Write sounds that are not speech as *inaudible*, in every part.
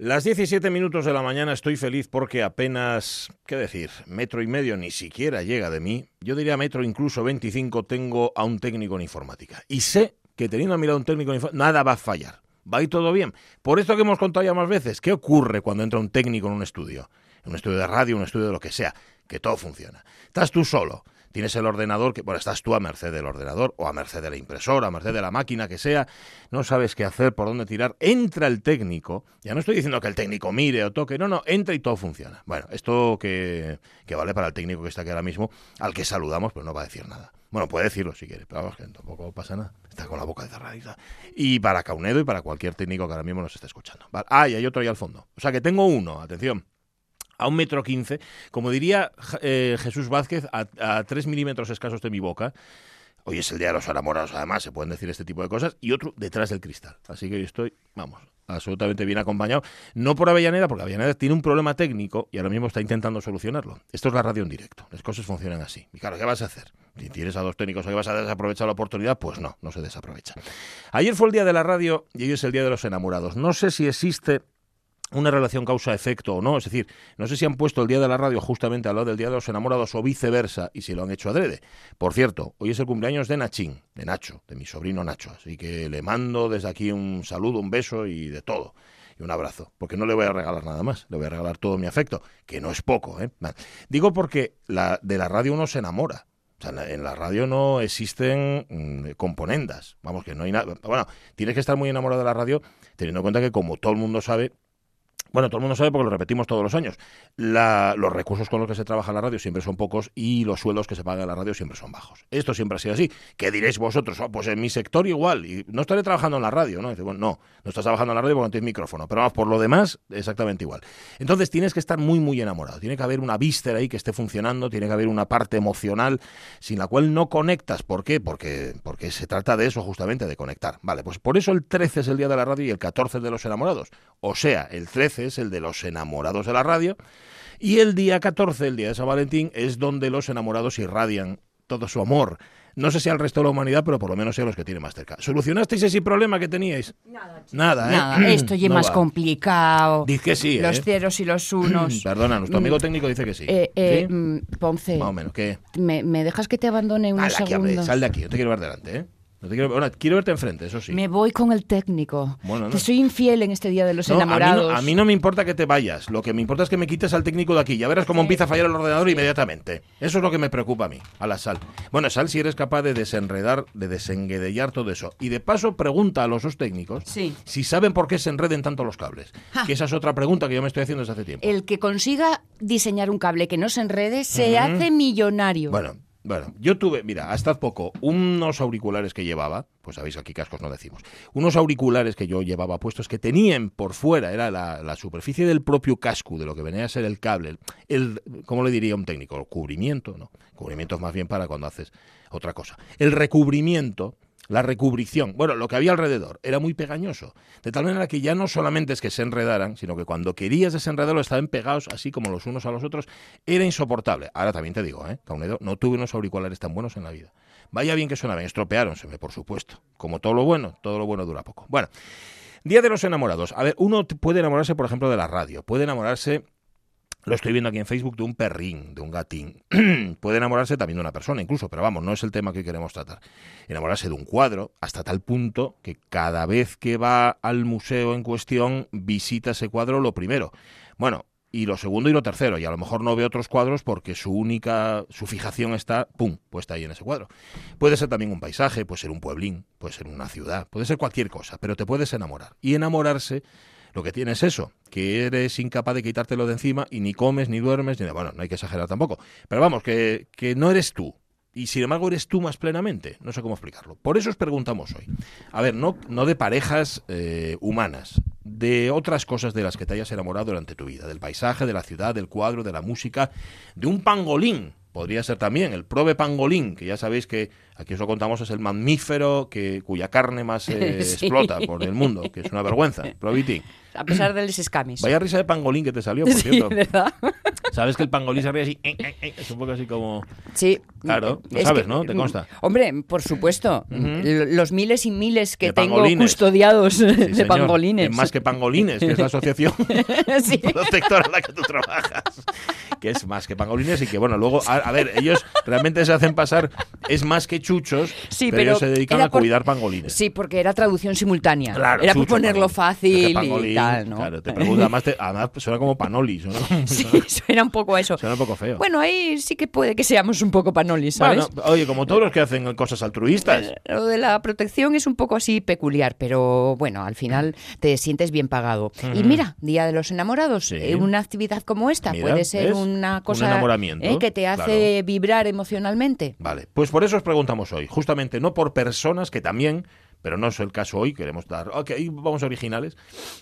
Las 17 minutos de la mañana estoy feliz porque apenas, ¿qué decir? Metro y medio ni siquiera llega de mí. Yo diría metro incluso 25 tengo a un técnico en informática. Y sé que teniendo a un técnico en informática, nada va a fallar. Va a ir todo bien. Por esto que hemos contado ya más veces, ¿qué ocurre cuando entra un técnico en un estudio? En un estudio de radio, un estudio de lo que sea. Que todo funciona. Estás tú solo tienes el ordenador, que bueno, estás tú a merced del ordenador o a merced de la impresora, a merced de la máquina que sea, no sabes qué hacer, por dónde tirar, entra el técnico, ya no estoy diciendo que el técnico mire o toque, no, no, entra y todo funciona. Bueno, esto que, que vale para el técnico que está aquí ahora mismo, al que saludamos, pero no va a decir nada. Bueno, puede decirlo si quiere, pero vamos, que tampoco pasa nada. Está con la boca cerrada. Y para Caunedo y para cualquier técnico que ahora mismo nos esté escuchando. Ah, y hay otro ahí al fondo. O sea que tengo uno, atención a un metro quince, como diría eh, Jesús Vázquez, a, tres milímetros escasos de mi boca. Hoy es el día de los enamorados, además, se pueden decir este tipo de cosas, y otro detrás del cristal. Así que yo estoy, vamos, absolutamente bien acompañado. No por Avellaneda, porque Avellaneda tiene un problema técnico y ahora mismo está intentando solucionarlo. Esto es la radio en directo, las cosas funcionan así. Y claro, ¿qué vas a hacer? Si tienes a dos técnicos que vas a desaprovechar la oportunidad, pues no, no se desaprovecha. Ayer fue el día de la radio y hoy es el día de los enamorados. No sé si existe una relación causa-efecto o no. Es decir, no sé si han puesto el Día de la Radio justamente al lado del Día de los Enamorados o viceversa y si lo han hecho adrede. Por cierto, hoy es el cumpleaños de Nachín, de Nacho, de mi sobrino Nacho. Así que le mando desde aquí un saludo, un beso y de todo. Y un abrazo, porque no le voy a regalar nada más, le voy a regalar todo mi afecto, que no es poco. ¿eh? Digo porque la, de la radio uno se enamora. O sea, en la radio no existen mm, componendas. Vamos, que no hay nada. Bueno, tienes que estar muy enamorado de la radio, teniendo en cuenta que, como todo el mundo sabe, bueno, todo el mundo sabe porque lo repetimos todos los años. los recursos con los que se trabaja la radio siempre son pocos y los sueldos que se pagan en la radio siempre son bajos. Esto siempre ha sido así. ¿Qué diréis vosotros? Oh, pues en mi sector igual. Y no estaré trabajando en la radio, ¿no? bueno, no, no estás trabajando en la radio porque no tienes micrófono. Pero vamos, por lo demás, exactamente igual. Entonces tienes que estar muy, muy enamorado. Tiene que haber una víscera ahí que esté funcionando, tiene que haber una parte emocional sin la cual no conectas. ¿Por qué? Porque, porque se trata de eso justamente, de conectar. Vale, pues por eso el 13 es el día de la radio y el 14 de los enamorados. O sea, el 13 es el de los enamorados de la radio. Y el día 14, el día de San Valentín, es donde los enamorados irradian todo su amor. No sé si al resto de la humanidad, pero por lo menos a los que tienen más cerca. ¿Solucionasteis ese problema que teníais? Nada. Nada, ¿eh? Esto ya es más complicado. Dice que sí, Los ¿eh? ceros y los *clears throat* unos. Perdona, nuestro amigo mm. técnico dice que sí. Eh, eh, mm, Ponce. Más o menos, ¿qué? ¿Me, dejas que te abandone unos segundos? sal de aquí, no te quiero ver delante, ¿eh? Quiero, quiero verte enfrente, eso sí. Me voy con el técnico. Te soy infiel en este día de los enamorados. A mí, no, me importa que te vayas. Lo que me importa es que me quites al técnico de aquí. Ya verás cómo empieza a fallar el ordenador inmediatamente. Eso es lo que me preocupa a mí, a la sal. Bueno, sal si eres capaz de desenredar, de desenguedellar todo eso. Y de paso, pregunta a los dos técnicos si saben por qué se enreden tanto los cables. Que esa es otra pregunta que yo me estoy haciendo desde hace tiempo. El que consiga diseñar un cable que no se enrede se hace millonario. Bueno, bueno, yo tuve, mira, hasta poco, unos auriculares que llevaba, pues sabéis, aquí cascos no decimos, unos auriculares que yo llevaba puestos que tenían por fuera, era la, superficie del propio casco, de lo que venía a ser el cable, el, ¿cómo le diría un técnico? cubrimiento, ¿no? Cubrimiento es más bien para cuando haces otra cosa. El recubrimiento la recubrición, bueno, lo que había alrededor, era muy pegañoso. De tal manera que ya no solamente es que se enredaran, sino que cuando querías desenredarlo estaban pegados así como los unos a los otros. Era insoportable. Ahora también te digo, ¿eh? Caunedo, no tuve unos auriculares tan buenos en la vida. Vaya bien que sonaban, estropeáronseme, por supuesto. Como todo lo bueno, todo lo bueno dura poco. Bueno, Día de los enamorados. A ver, uno puede enamorarse, por ejemplo, de la radio, puede enamorarse lo estoy viendo aquí en Facebook de un perrín, de un gatín. *clears throat* Puede enamorarse también de una persona, incluso, pero vamos, no es el tema que queremos tratar. Enamorarse de un cuadro, hasta tal punto que cada vez que va al museo en cuestión, visita ese cuadro lo primero. Bueno, y lo segundo y lo tercero, y a lo mejor no ve otros cuadros porque su única, su fijación está, pum, puesta ahí en ese cuadro. Puede ser también un paisaje, puede ser un pueblín, puede ser una ciudad, puede ser cualquier cosa, pero te puedes enamorar. Y enamorarse lo que tienes es eso, que eres incapaz de quitártelo de encima y ni comes, ni duermes, ni... Bueno, no hay que exagerar tampoco. Pero vamos, que, que no eres tú, y sin embargo eres tú más plenamente. No sé cómo explicarlo. Por eso os preguntamos hoy. A ver, no, no de parejas eh, humanas, de otras cosas de las que te hayas enamorado durante tu vida, del paisaje, de la ciudad, del cuadro, de la música, de un pangolín. Podría ser también el prove pangolín, que ya sabéis que aquí os lo contamos, es el mamífero que, cuya carne más *laughs* explota por el mundo, que es una vergüenza. *laughs* Probitín a pesar del escamis. Vaya risa de pangolín que te salió, por *laughs* cierto. ¿verdad? Sabes que el pangolín se ríe así. eh, eh, eh, es un poco así como. Sí. Claro, lo Es sabes, que- ¿no? Te consta. Hombre, por supuesto. L- Los miles y miles que De tengo pangolines. custodiados Sí, de señor. pangolines. Eh, Más que pangolines, que es la asociación Sí. protectora en la que tú trabajas. Que es más que pangolines y que, bueno, luego, a, a ver, ellos realmente se hacen pasar, es más que chuchos, Sí, pero, ellos se dedican a por- cuidar pangolines. Sí, porque era traducción simultánea. Claro, era por chucho, ponerlo pangolín. fácil pangolín, y tal, ¿no? Claro, te pregunto, además, te- además suena como panolis, ¿no? *laughs* Sí, *laughs* suena un poco a eso. Suena un poco feo. Bueno, ahí sí que puede que seamos un poco panolis, ¿sabes? Bueno, oye, como todos los que hacen cosas altruistas. Lo de la protección es un poco así peculiar, pero bueno, al final te sientes bien pagado. Y mira, Día de los Enamorados, Sí. eh, una actividad como esta Mira, puede ser una Un cosa enamoramiento, eh, que te hace vibrar emocionalmente. Vale, pues por eso os preguntamos hoy, justamente no por personas que también, pero no es el caso hoy, queremos dar, ok, vamos originales,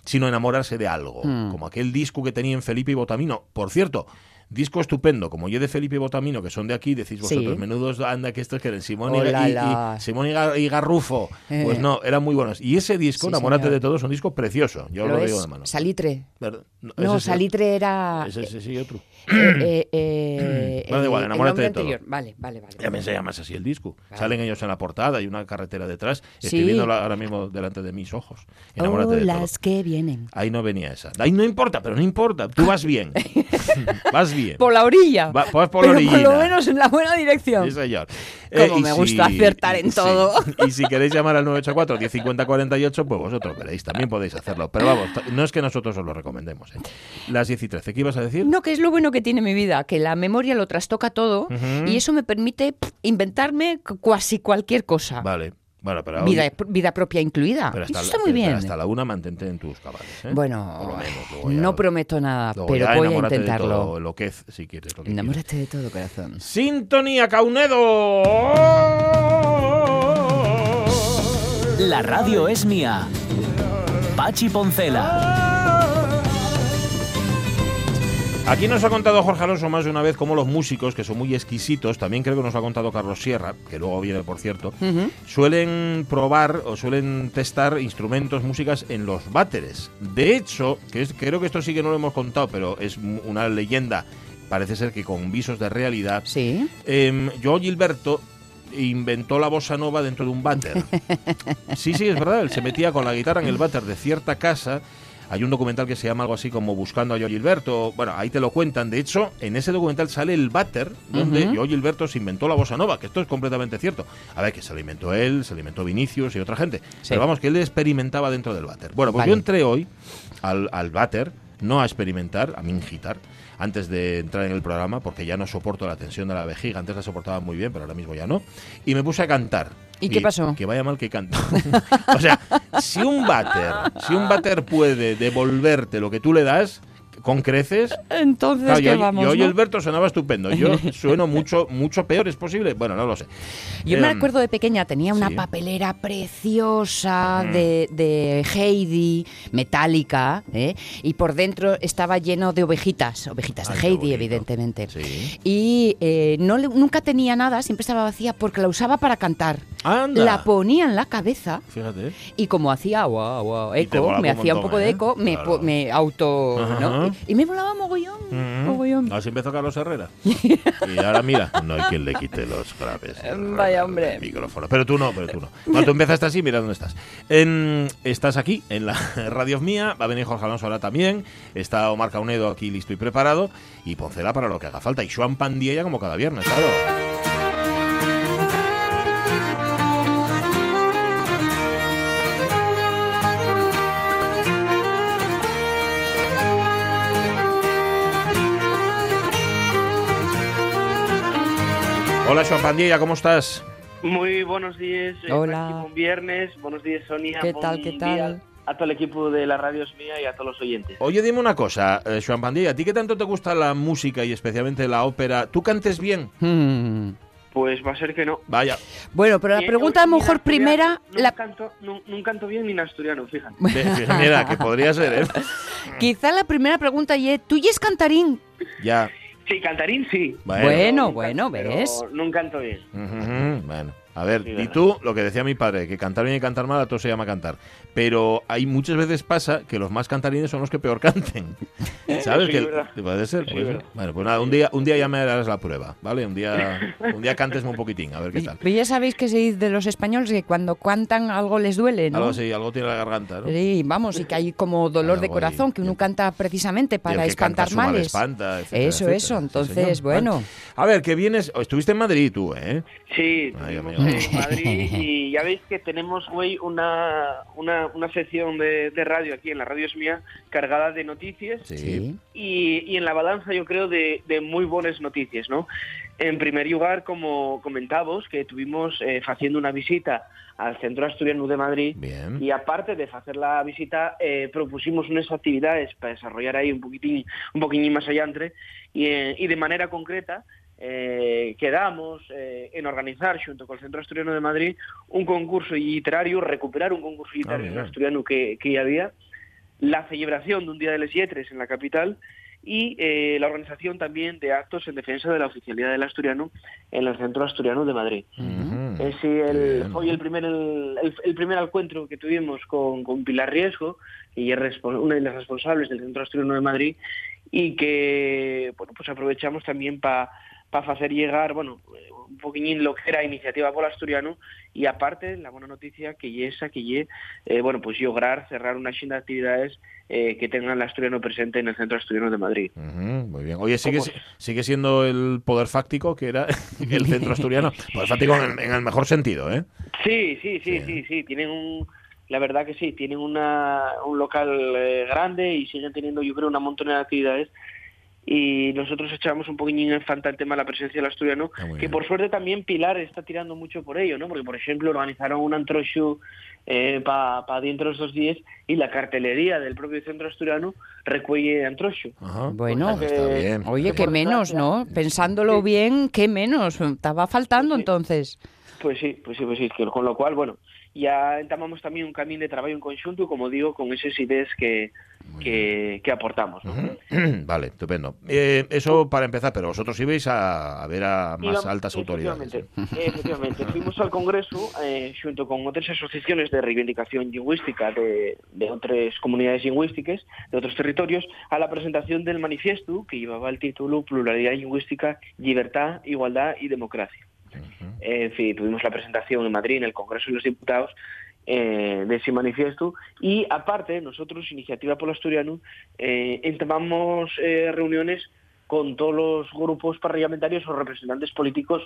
sino enamorarse de algo, Hmm. como aquel disco que tenían Felipe y Botamino. Por cierto, disco estupendo, como yo de Felipe y Botamino, que son de aquí, decís Sí. vosotros, menudos anda que estos que eran Simón, y, Oh, y-. Simón y, Gar- y Garrufo. Pues Eh. no, eran muy buenos. Y ese disco, Sí, Enamórate señor. de todo, es un disco precioso, yo lo, Lo digo de mano. Salitre. ¿Verdad? No, sí, Salitre era... Ese, ese sí, otro. Eh, eh, eh, Bueno, el- igual, enamórate de todo. anterior. Vale, vale, vale. También se llama así el disco. Vale. Salen ellos en la portada y una carretera detrás. Sí. Estoy viéndola ahora mismo delante de mis ojos. Enamórate de todo. las que vienen. Ahí no venía esa. Ahí no importa, pero no importa. Tú vas bien. *laughs* vas bien. Por la orilla. Va- vas por la pero por lo menos en la buena dirección. Sí, señor. Como y me gusta acertar en sí. todo. *laughs* Y si queréis llamar al 984 1050 48, pues vosotros veréis, también podéis hacerlo. Pero vamos, no es que nosotros os lo recomendemos. ¿eh? Las 10 y 13, ¿qué ibas a decir? No, que es lo bueno que tiene mi vida, que la memoria lo trastoca todo y eso me permite pff, inventarme casi cualquier cosa. Vale. Bueno, pero, Vida, hoy- vida propia incluida. pero Eso hasta, está la- muy bien. hasta la una mantente en tus cabales. ¿eh? Bueno, lo menos, luego ya- no prometo nada, pero voy a enamórate de intentarlo. todo, enloquez, si quieres. lo que. Enamórate de todo, corazón. Sintonía Caunedo. La radio es mía. Pachi Poncela. Aquí nos ha contado Jorge Alonso más de una vez cómo los músicos, que son muy exquisitos, también creo que nos lo ha contado Carlos Sierra, que luego viene, por cierto, Ujú. suelen probar o suelen testar instrumentos, músicas en los váteres. De hecho, que es- creo que esto sí que no lo hemos contado, pero es una leyenda, parece ser que con visos de realidad. Sí. Em, Joe Gilberto inventó la bossa nova dentro de un váter. *laughs* Sí, sí, es verdad. Él se metía con la guitarra en el váter de cierta casa. Hay un documental que se llama algo así como Buscando a Joe Gilberto. Bueno, ahí te lo cuentan. De hecho, en ese documental sale el váter donde. Joe Gilberto se inventó la bossa nova, que esto es completamente cierto. A ver, que se lo inventó él, se lo inventó Vinicius y otra gente. Sí. Pero vamos, que él experimentaba dentro del váter. Bueno, pues Vale. yo entré hoy al, al váter, no a experimentar, a mingitar, antes de entrar en el programa, porque ya no soporto la tensión de la vejiga. Antes la soportaba muy bien, pero ahora mismo ya no. Y me puse a cantar. ¿Y qué pasó? Que vaya mal que canto. *laughs* o sea, si un váter, si un váter puede devolverte lo que tú le das con creces, Entonces, claro, ¿qué yo, vamos? yo y no? Alberto sonaba estupendo. Yo *laughs* sueno mucho, mucho peor, ¿es posible? Bueno, no lo sé. Yo me Em, acuerdo de pequeña, tenía una sí. papelera preciosa Mm. de, de Heidi, metálica, ¿eh? y por dentro estaba lleno de ovejitas, ovejitas Ay, de Heidi, evidentemente. Sí. Y eh, no le- nunca tenía nada, siempre estaba vacía porque la usaba para cantar. Anda. La ponía en la cabeza Fíjate. y como hacía guau, Y te eco, me hacía un poco de ¿eh? eco, me, Claro. me auto... Y, me volaba mogollón, Mm. mogollón. Así empezó Carlos Herrera. *laughs* y ahora mira, no hay quien le quite los graves. *laughs* Vaya, hombre. El micrófono. Pero tú no, pero tú no. Cuando tú empezaste así, mira dónde estás. En- estás aquí, en la *laughs* radio mía. Va a venir Jorge Alonso ahora también. Está Omar Caunedo aquí listo y preparado. Y Poncela para lo que haga falta. Y Joan Pandiella como cada viernes, claro. Hola, Joan Pandiella, ¿cómo estás? Muy buenos días. Hola. Buen viernes. Buenos días, Sonia. ¿Qué tal, qué tal? A todo el equipo de la radio es mía y a todos los oyentes. Oye, dime una cosa, eh, Joan Pandilla, ¿a ti qué tanto te gusta la música y especialmente la ópera? ¿Tú cantes bien? Hmm. Pues va a ser que no. Vaya, Bueno, pero la Eh, pregunta a lo mejor primera... No, la- canto, no, no canto bien ni en asturiano, fíjate. mira, que podría ser, ¿eh? *laughs* Quizá la primera pregunta y es, ¿tú y es cantarín? Ya, Sí, cantarín sí. bueno. Bueno, bueno, nunca- ¿ves? Pero no canto bien. Ujú, Bueno, A ver, Sí, y tú, lo que decía mi padre, que cantar bien y cantar mal, a todo se llama cantar. Pero hay muchas veces pasa que los más cantarines son los que peor canten. *laughs* ¿Sabes? Sí, que es verdad. puede ser, Sí, puede. Bueno, pues nada, un día, un día ya me darás la prueba, ¿vale? Un día, *laughs* un día cántesme un poquitín, a ver qué tal. Pero ya sabéis que se dice de los españoles que cuando cantan algo les duele, ¿no? Algo así, algo tiene la garganta, ¿no? Sí, vamos, y que hay como *laughs* dolor de ahí. corazón, que uno canta precisamente para que espantar males. espanta, etcétera, eso, etcétera. eso. Sí, Entonces, bueno. A ver, que vienes. Estuviste en Madrid tú, ¿eh? Sí, Ay, amigo. En *laughs* Madrid y ya veis que tenemos hoy una, una, una sección de, de radio aquí en la radio es mía cargada de noticias Sí. y, y en la balanza yo creo de, de muy buenas noticias, ¿no? En primer lugar, como comentábamos, que tuvimos eh, haciendo una visita al Centro Asturiano de Madrid Bien. y aparte de hacer la visita, eh, propusimos unas actividades para desarrollar ahí un poquitín, un poquitín más allá entre y, eh, y de manera concreta eh, quedamos eh, en organizar junto con el Centro Asturiano de Madrid un concurso literario, recuperar un concurso literario mira. asturiano que, que ya había, la celebración de un Día de las Yetres en la capital y eh, la organización también de actos en defensa de la oficialidad del asturiano en el Centro Asturiano de Madrid. Ujú. Eh, sí, el, fue el primer el, el- el primer encuentro que tuvimos con, con Pilar Riesgo, y es una de las responsables del Centro Asturiano de Madrid, y que bueno pues aprovechamos también para hacer llegar bueno eh, un poquillín lo que era iniciativa por asturiano y aparte la buena noticia que y esa que ye, eh, bueno pues lograr cerrar una serie de actividades eh, que tengan el asturiano presente en el Centro Asturiano de Madrid. Ujú, muy bien. Oye, sigue, sigue siendo el poder fáctico que era *laughs* el centro asturiano. *laughs* Poder fáctico en, en el mejor sentido, ¿eh? Sí, sí, sí, Sí. sí, sí, tienen un, la verdad que sí, tienen una, un local eh, grande y siguen teniendo, yo creo, una montón de actividades. Y nosotros echamos un poquillín en falta el tema de la presencia del asturiano, Ah, que por suerte también Pilar está tirando mucho por ello, ¿no? Porque, por ejemplo, organizaron un antro show para dentro de estos días y la cartelería del propio centro asturiano recuelle antro show. Ajá. Bueno. Está bien. Oye, Que qué menos, ¿no? Pensándolo Sí. bien, qué menos. Estaba faltando Sí. entonces. Pues sí, pues sí, pues sí, que con lo cual, bueno, ya entamamos también un camino de trabajo en conjunto, como digo, con esas ideas que, que, que aportamos. *clears throat* Vale, estupendo. Eh, eso para empezar, pero vosotros ibais a, a ver a más altas autoridades. ¿eh? *laughs* Efectivamente. Fuimos al Congreso eh, junto con otras asociaciones de reivindicación lingüística de, de otras comunidades lingüísticas, de otros territorios, a la presentación del manifiesto que llevaba el título Pluralidad lingüística, libertad, igualdad y democracia. En fin, tuvimos la presentación en Madrid, en el Congreso de los Diputados, eh, de ese manifiesto. Y aparte, nosotros, Iniciativa por Asturiano, eh, entamamos eh, reuniones con todos los grupos parlamentarios o representantes políticos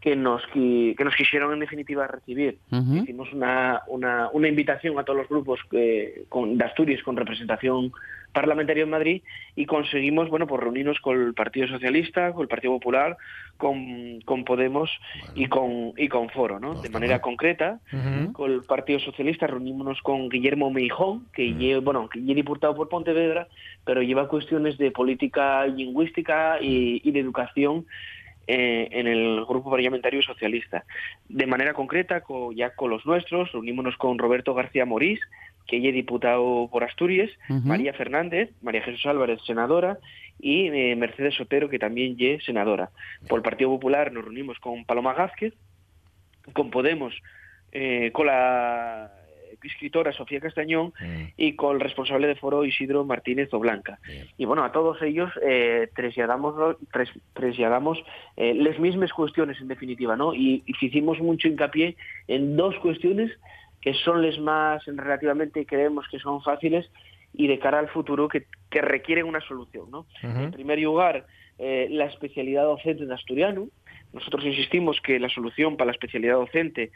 que nos, que nos quisieron en definitiva recibir. Hicimos una, una, una invitación a todos los grupos eh, con, de Asturias con representación parlamentaria en Madrid y conseguimos bueno pues reunirnos con el Partido Socialista, con el Partido Popular, con, con Podemos y con y con Foro, ¿no? No De manera mal. concreta, con el Partido Socialista reunímonos con Guillermo Meijón, que Mm. lle- bueno, que es diputado por Pontevedra, pero lleva cuestiones de política lingüística y, y de educación eh, en el grupo parlamentario socialista. De manera concreta, co- ya con los nuestros, reunímonos con Roberto García Morís, que es diputado por Asturias, Ujú. María Fernández, María Jesús Álvarez, senadora, y eh, Mercedes Sotero, que también es senadora. Por el Partido Popular nos reunimos con Paloma Gázquez, con Podemos, eh, con la escritora Sofía Castañón Mm, y con el responsable de foro Isidro Martínez Oblanca. Bien. Y bueno, a todos ellos eh, trasladamos eh, las mismas cuestiones en definitiva, ¿no? Y, y hicimos mucho hincapié en dos cuestiones que son las más relativamente creemos que son fáciles y de cara al futuro que, que requieren una solución, ¿no? En primer lugar, eh, la especialidad docente de asturiano. Nosotros insistimos que la solución para la especialidad docente,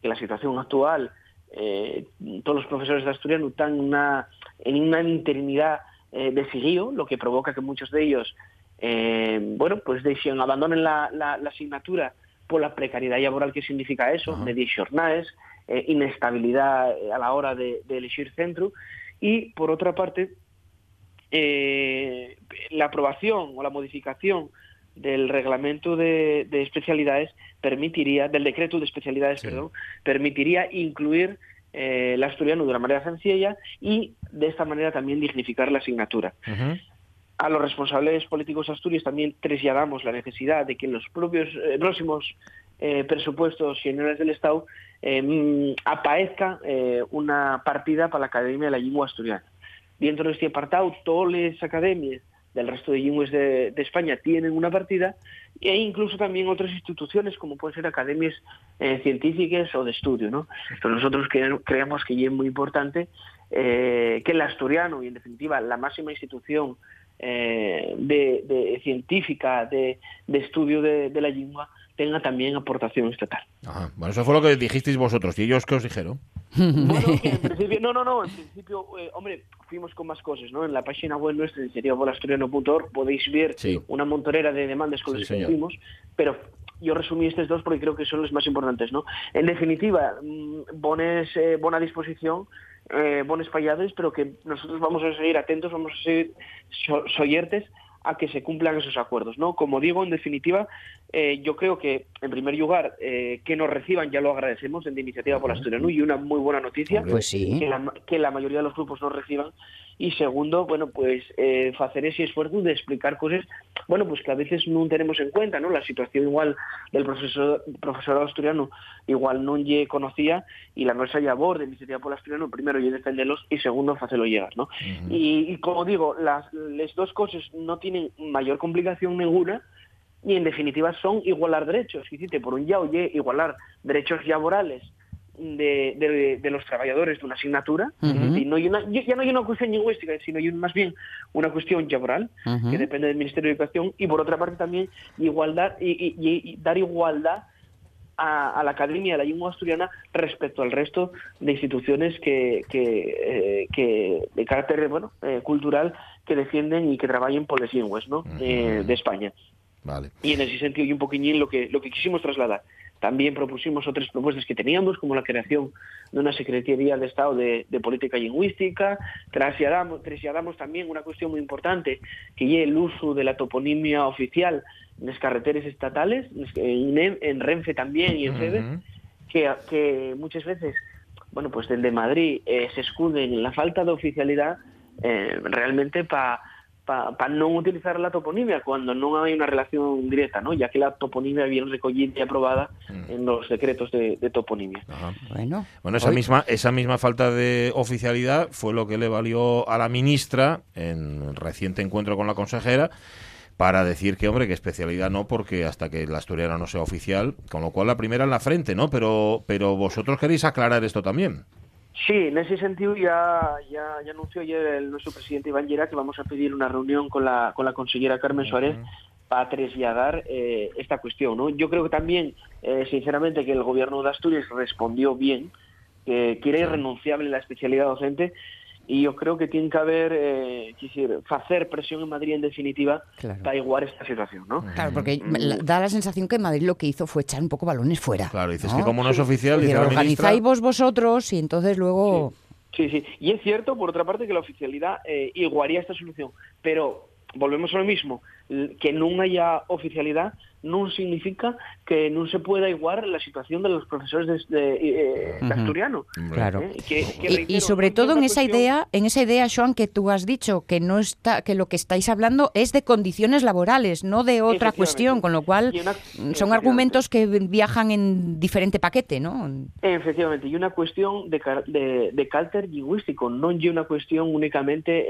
que la situación actual, eh, todos los profesores de asturiano están en una, en una interinidad eh, de seguido, lo que provoca que muchos de ellos, eh, bueno, pues dejen, abandonen la, la- la asignatura por la precariedad laboral que significa eso, Ajá. medias jornadas, eh, inestabilidad eh, a la hora de, de elegir centro, y por otra parte, eh, la aprobación o la modificación del reglamento de, de especialidades permitiría, del decreto de especialidades, Sí. perdón, permitiría incluir eh, el asturiano de una manera sencilla y de esta manera también dignificar la asignatura. A los responsables políticos de Asturias también trasladamos la necesidad de que en los propios eh, próximos eh, presupuestos generales del Estado eh, aparezca eh, una partida para la Academia de la Lengua Asturiana. Dentro de este apartado, todas las academias del resto de lenguas de, España tienen una partida e incluso también otras instituciones como pueden ser academias científicas o de estudio. Pero nosotros creemos que es muy importante que el asturiano y en definitiva la máxima institución de, científica de, de estudio de, la lengua tenga también aportación estatal. Ajá. Bueno, eso fue lo que dijisteis vosotros. ¿Y ellos qué os dijeron? *laughs* Bueno, en principio, no, no, no, en principio, eh, hombre, fuimos con más cosas, ¿no? En la página web nuestra, iniciativabolaasturiano.org, podéis ver Sí. una montonera de demandas con Sí, las que fuimos, pero yo resumí estos dos porque creo que son los más importantes, ¿no? En definitiva, mm, bones, eh, buena disposición, eh, bones fallados, pero que nosotros vamos a seguir atentos, vamos a seguir so- soyertes a que se cumplan esos acuerdos, ¿no? Como digo, en definitiva, eh, yo creo que, en primer lugar, eh, que nos reciban, ya lo agradecemos, en de Iniciativa por Asturiano, y una muy buena noticia, Pues sí. que la, que la mayoría de los grupos nos reciban, y segundo, bueno, pues eh, hacer ese esfuerzo de explicar cosas, bueno, pues que a veces no tenemos en cuenta, ¿no? La situación igual del profesor, profesorado asturiano igual no lle conocía, y la nuestra labor de Iniciativa por Asturiano, primero, y defenderlos, y segundo, hacerlo llegar, ¿no? y, y como digo, las, las dos cosas no tienen mayor complicación ninguna, y en definitiva son igualar derechos. Por un lado, oye, igualar derechos laborales de, de, de los trabajadores de una asignatura, decir, no hay una, ya no hay una cuestión lingüística, sino hay un- más bien una cuestión laboral Ujú. que depende del Ministerio de Educación, y por otra parte también igualdad y, y- y- y dar igualdad a, a la Academia de la Lengua Asturiana respecto al resto de instituciones que, que, eh, que de carácter bueno eh, cultural que defienden y que trabajen por las lenguas ¿no? Eh, de España. Vale. Y en ese sentido, y un poquillín lo que, lo que quisimos trasladar. También propusimos otras propuestas que teníamos, como la creación de una Secretaría de Estado de, de Política Lingüística. Trasladamos, trasladamos también una cuestión muy importante, que es el uso de la toponimia oficial en las carreteras estatales, en, en- en Renfe también y en FEBE, Ujú. que, que muchas veces, bueno, pues desde Madrid eh, se escuden en la falta de oficialidad eh, realmente para pa, no utilizar la toponimia cuando no hay una relación directa, ¿no? ya que la toponimia viene recogida y aprobada en los decretos de, de toponimia. Ajá. Bueno, Bueno, esa hoy- misma, esa misma falta de oficialidad fue lo que le valió a la ministra en reciente encuentro con la consejera para decir que, hombre, que especialidad no, porque hasta que la asturiana no sea oficial, con lo cual la primera en la frente, ¿no? Pero, pero vosotros queréis aclarar esto también. Sí, en ese sentido ya, ya, ya anunció ayer el, nuestro presidente Iván Llera que vamos a pedir una reunión con la, con la consellera Carmen Suárez para trasladar eh, esta cuestión. ¿no? Yo creo que también, eh, sinceramente, que el gobierno de Asturias respondió bien, que quiere irrenunciable la especialidad docente y yo creo que tiene que haber, eh, quisiera, hacer presión en Madrid en definitiva Claro. para igualar esta situación. ¿no? Claro, porque la- da la sensación que Madrid lo que hizo fue echar un poco balones fuera. Claro, dices ¿no? que como no es oficial, dice organizáis vos vosotros y entonces luego... Sí, sí. Y es cierto, por otra parte, que la oficialidad eh, igualaría esta solución. Pero volvemos a lo mismo. Que no haya oficialidad no significa que no se pueda igualar la situación de los profesores de, de, eh, de asturiano. Claro. ¿eh? Que- que, Y, y sobre todo en esa cuestión- idea, en esa idea, Joan, que tú has dicho que no está, que lo que estáis hablando es de condiciones laborales, no de otra cuestión, con lo cual Y una- son argumentos que viajan en diferente paquete, ¿no? Efectivamente, y una cuestión de, car- de, de carácter lingüístico, no y una cuestión únicamente,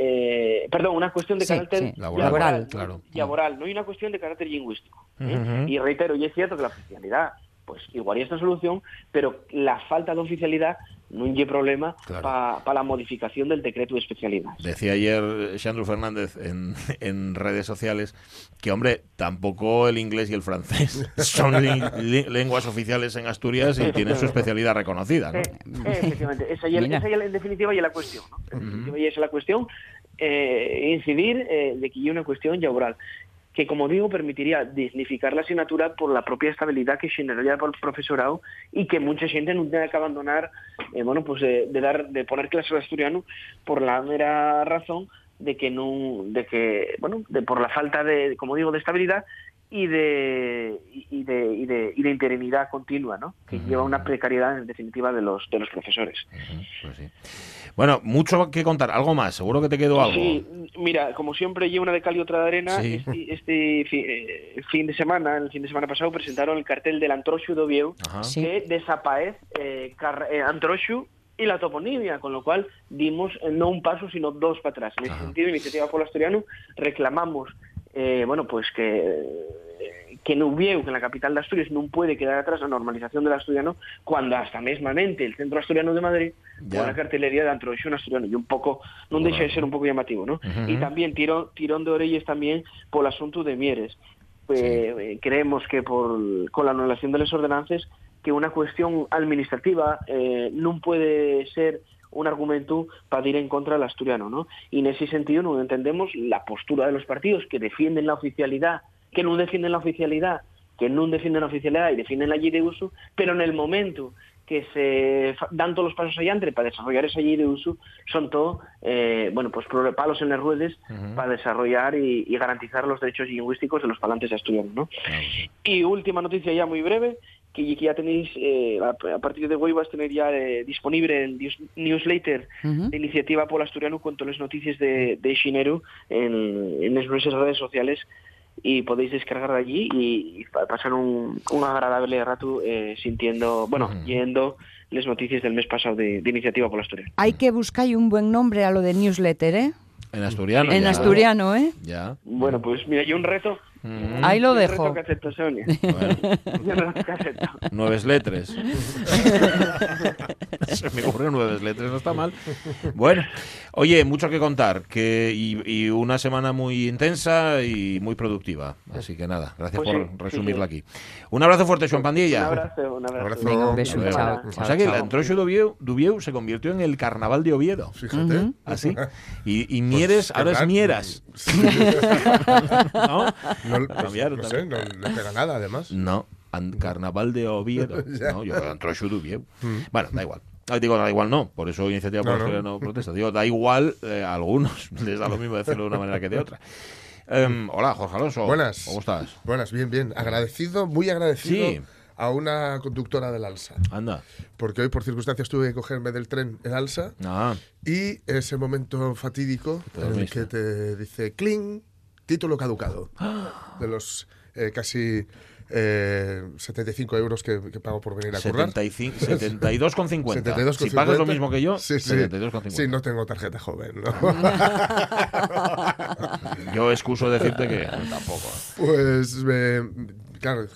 eh, perdón, una cuestión de Sí, carácter sí, laboral, laboral. claro. laboral, no hay una cuestión de carácter lingüístico. ¿eh? Y reitero, y es cierto que la oficialidad, pues igualaría esta solución, pero la falta de oficialidad no hay problema Claro. para la modificación del decreto de especialidad. Decía ayer Xandru Fernández en, *laughs* en redes sociales que, hombre, tampoco el inglés y el francés *laughs* son li- lenguas oficiales en Asturias y tienen su especialidad reconocida, ¿no? Eh, eh, efectivamente, esa ya, esa ya en definitiva ya es la cuestión. ¿no? En definitiva ya es la cuestión, eh, incidir eh, de que hay una cuestión laboral que, como digo, permitiría dignificar la asignatura por la propia estabilidad que generaría por el profesorado y que mucha gente no tenga que abandonar, eh, bueno, pues de, de dar, de poner clases de asturiano por la mera razón de que no, de que, bueno, de por la falta de, como digo, de estabilidad y de, y de, y de, y de interinidad continua, ¿no? que lleva una precariedad en definitiva de los, de los profesores. Pues sí. Bueno, mucho que contar. Algo más, seguro que te quedó algo. Sí, mira, como siempre lleva una de cal y otra de arena. Sí. Este, este fi- eh, fin de semana, el fin de semana pasado, presentaron el cartel del Antroxu de Oviedo, Ajá. Sí. que desaparece eh, eh, Antroxu y la toponimia, con lo cual dimos eh, no un paso, sino dos para atrás. En ese sentido, Iniciativa Pueblo Asturiano reclamamos, eh, bueno, pues que... que en Ubieu, que en la capital de Asturias, no puede quedar atrás la normalización del asturiano, cuando hasta mesmamente el Centro Asturiano de Madrid Ya. con la cartelería de introducción asturiano y un pouco non deixa de ser un pouco llamativo, ¿no? Y también tirón, tirón de orelles también por el asunto de Mieres. Eh, eh, creemos que por, con la anulación de las ordenanzas que una cuestión administrativa eh, non puede ser un argumento para ir en contra del asturiano, ¿no? Y en ese sentido no entendemos la postura de los partidos que defienden la oficialidad, que no defienden la oficialidad, que no defienden la oficialidad y defienden la ley de uso, pero en el momento que se dan todos los pasos allá para desarrollar esa ley de uso son todo eh, bueno pues palos en las ruedas Ujú. para desarrollar y, y garantizar los derechos lingüísticos de los falantes asturianos ¿no? Claro, sí. Y última noticia ya muy breve, que que ya tenéis, eh, a a partir de hoy vas a tener ya eh, disponible el news- newsletter Ujú. de Iniciativa Polo Asturiano con todas las noticias de, de Xineru en, en nuestras redes sociales y podéis descargar de allí y, y pa- pasar un, un agradable rato eh, sintiendo, bueno, Ujú. yendo las noticias del mes pasado de, de Iniciativa Polo Asturiano. Hay que buscar un buen nombre a lo de newsletter, ¿eh? En asturiano. En ya. asturiano, ¿eh? Ya. Bueno, pues mira, yo un reto. Ujú. Ahí lo dejo. que acepto, Sonia. Bueno, *laughs* Yo no que acepto. nueves letres. *laughs* Se me ocurrió nueves letres, no está mal. Bueno, oye, mucho que contar. Que, y, y una semana muy intensa y muy productiva. Así que nada, gracias Pues por sí, sí, resumirla sí. aquí. Un abrazo fuerte, Joan Un Pandilla. abrazo, un abrazo. Abrazo. Venga, un beso, Hasta luego. chao, O sea que el de Oviedo se convirtió en el carnaval de Oviedo. Fíjate. Así. Y, y Mieres, Pues, ahora es. Mieras. Sí. *laughs* ¿No? No, pues, Cambiaron no sé, no le pega nada además. No, carnaval de Oviedo. *laughs* No, yo de Oviedo. Bueno, da igual. Ah, Digo, da igual no, por eso Iniciativa No, por no. No protesta. Digo, da igual eh, a algunos, *laughs* les da lo mismo decirlo de una manera que de otra. Em, hola, Jorge Alonso. Buenas. ¿Cómo estás? Buenas, bien, bien. Agradecido, muy agradecido Sí. a una conductora del Alsa. Anda. Porque hoy por circunstancias tuve que cogerme del tren en Alsa Ah, y ese momento fatídico en el que te dice cling, título caducado. *gasps* De los eh, casi eh, 75 euros que, que pago por venir a currar. 75, 72,50. 72,50. Si pagas lo mismo que yo, sí, sí. 72,50. Sí, no tengo tarjeta joven. ¿no? *laughs* Yo excuso decirte que tampoco. Pues, eh, claro,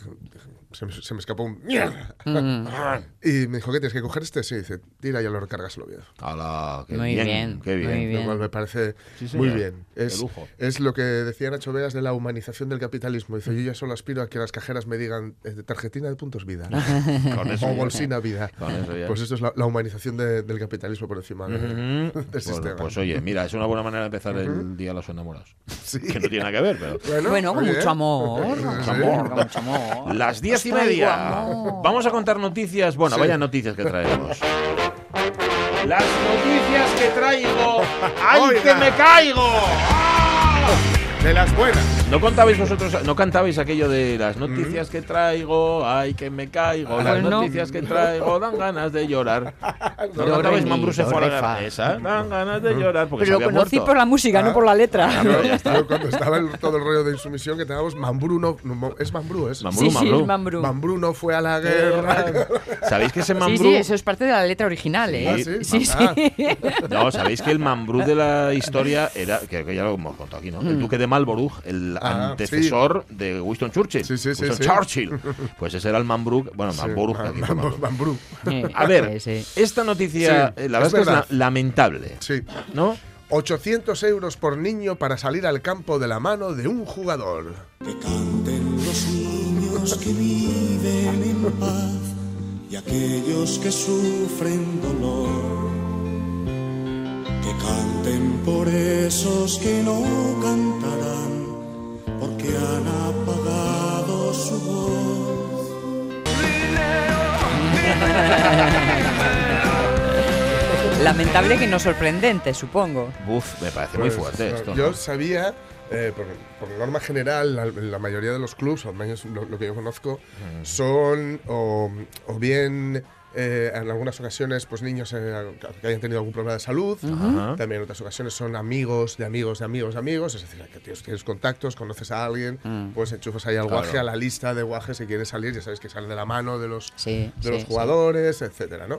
se me, se me escapó un mierda. Mm. *laughs* Y me dijo, ¿qué tienes que coger este? Sí, dice, tira y ya lo recargas el Oviedo. Hala, qué Muy bien, bien, qué bien. muy bien. Lo cual me parece Sí, muy bien. Es, lujo. es lo que decía Nacho Vegas de la humanización del capitalismo. Dice, yo ya solo aspiro a que las cajeras me digan eh, tarjetina de puntos vida. *laughs* Con eso o bolsina vida. Con eso ya. Pues esto es la, la humanización de- del capitalismo por encima Ujú. *laughs* del Bueno, sistema. pues oye, mira, es una buena manera de empezar el día de los enamorados. *laughs* Sí. Que no tiene nada que ver, pero. Bueno, con mucho amor. Sí. amor. Con mucho amor. Las diez y media. Vamos a contar noticias. Bueno, Sí. vaya noticias que traemos. *laughs* Las noticias que traigo. *laughs* ¡Ay, Oiga. que me caigo! De las buenas. ¿No contabais vosotros, no cantabais aquello de las noticias que traigo, ay que me caigo, las Pues no. noticias que traigo, dan ganas de llorar? *laughs* ¿No cantabais re, Mambrú mi, se do, fue a la re, fa. garnesa? Dan ganas de llorar porque Pero se lo había conocí muerto. por la música, no por la letra. Claro, ya *laughs* está. Yo cuando estaba el- todo el rollo de insumisión que teníamos, Mambrú no, no- es Mambrú, es Mambrú, Sí, sí, Mambrú. es Mambrú. Mambrú no fue a la guerra. ¿Sabéis que ese Sí, Mambrú... sí, eso es parte de la letra original, Sí. ¿eh? Ah, sí, sí. Ah, sí. No, sabéis que el Mambrú de la historia era, que, que ya lo hemos contado aquí, ¿no? El duque de Marlborough, el Ah, antecesor de Winston Churchill. Sí, sí, sí, Winston sí. Churchill. Pues ese era el Mambrú, bueno, sí, Marlborough. Ma- aquí Ma- fue Marlborough. Mambrú. A ver, Sí, sí. esta noticia, Sí, eh, la verdad es que es verdad. la- lamentable, Sí. ¿no? 800 euros por niño para salir al campo de la mano de un jugador. Que canten los niños que viven en paz y aquellos que sufren dolor. Que canten por esos que no cantarán porque han apagado su voz. *laughs* Lamentable que no sorprendente, supongo. Uf, me parece muy Pues, fuerte esto. Yo sabía, eh, por, por norma general, la, la mayoría de los clubs, al menos lo, lo que yo conozco, son o, o bien eh, en algunas ocasiones pues niños eh, que hayan tenido algún problema de salud, también en otras ocasiones son amigos de amigos de amigos de amigos, es decir, que tienes, tienes contactos, conoces a alguien, pues enchufas ahí al Claro. guaje, a la lista de guajes si quieres salir, ya sabes que salen de la mano de los, Sí, de sí, los sí. jugadores, etcétera, ¿no?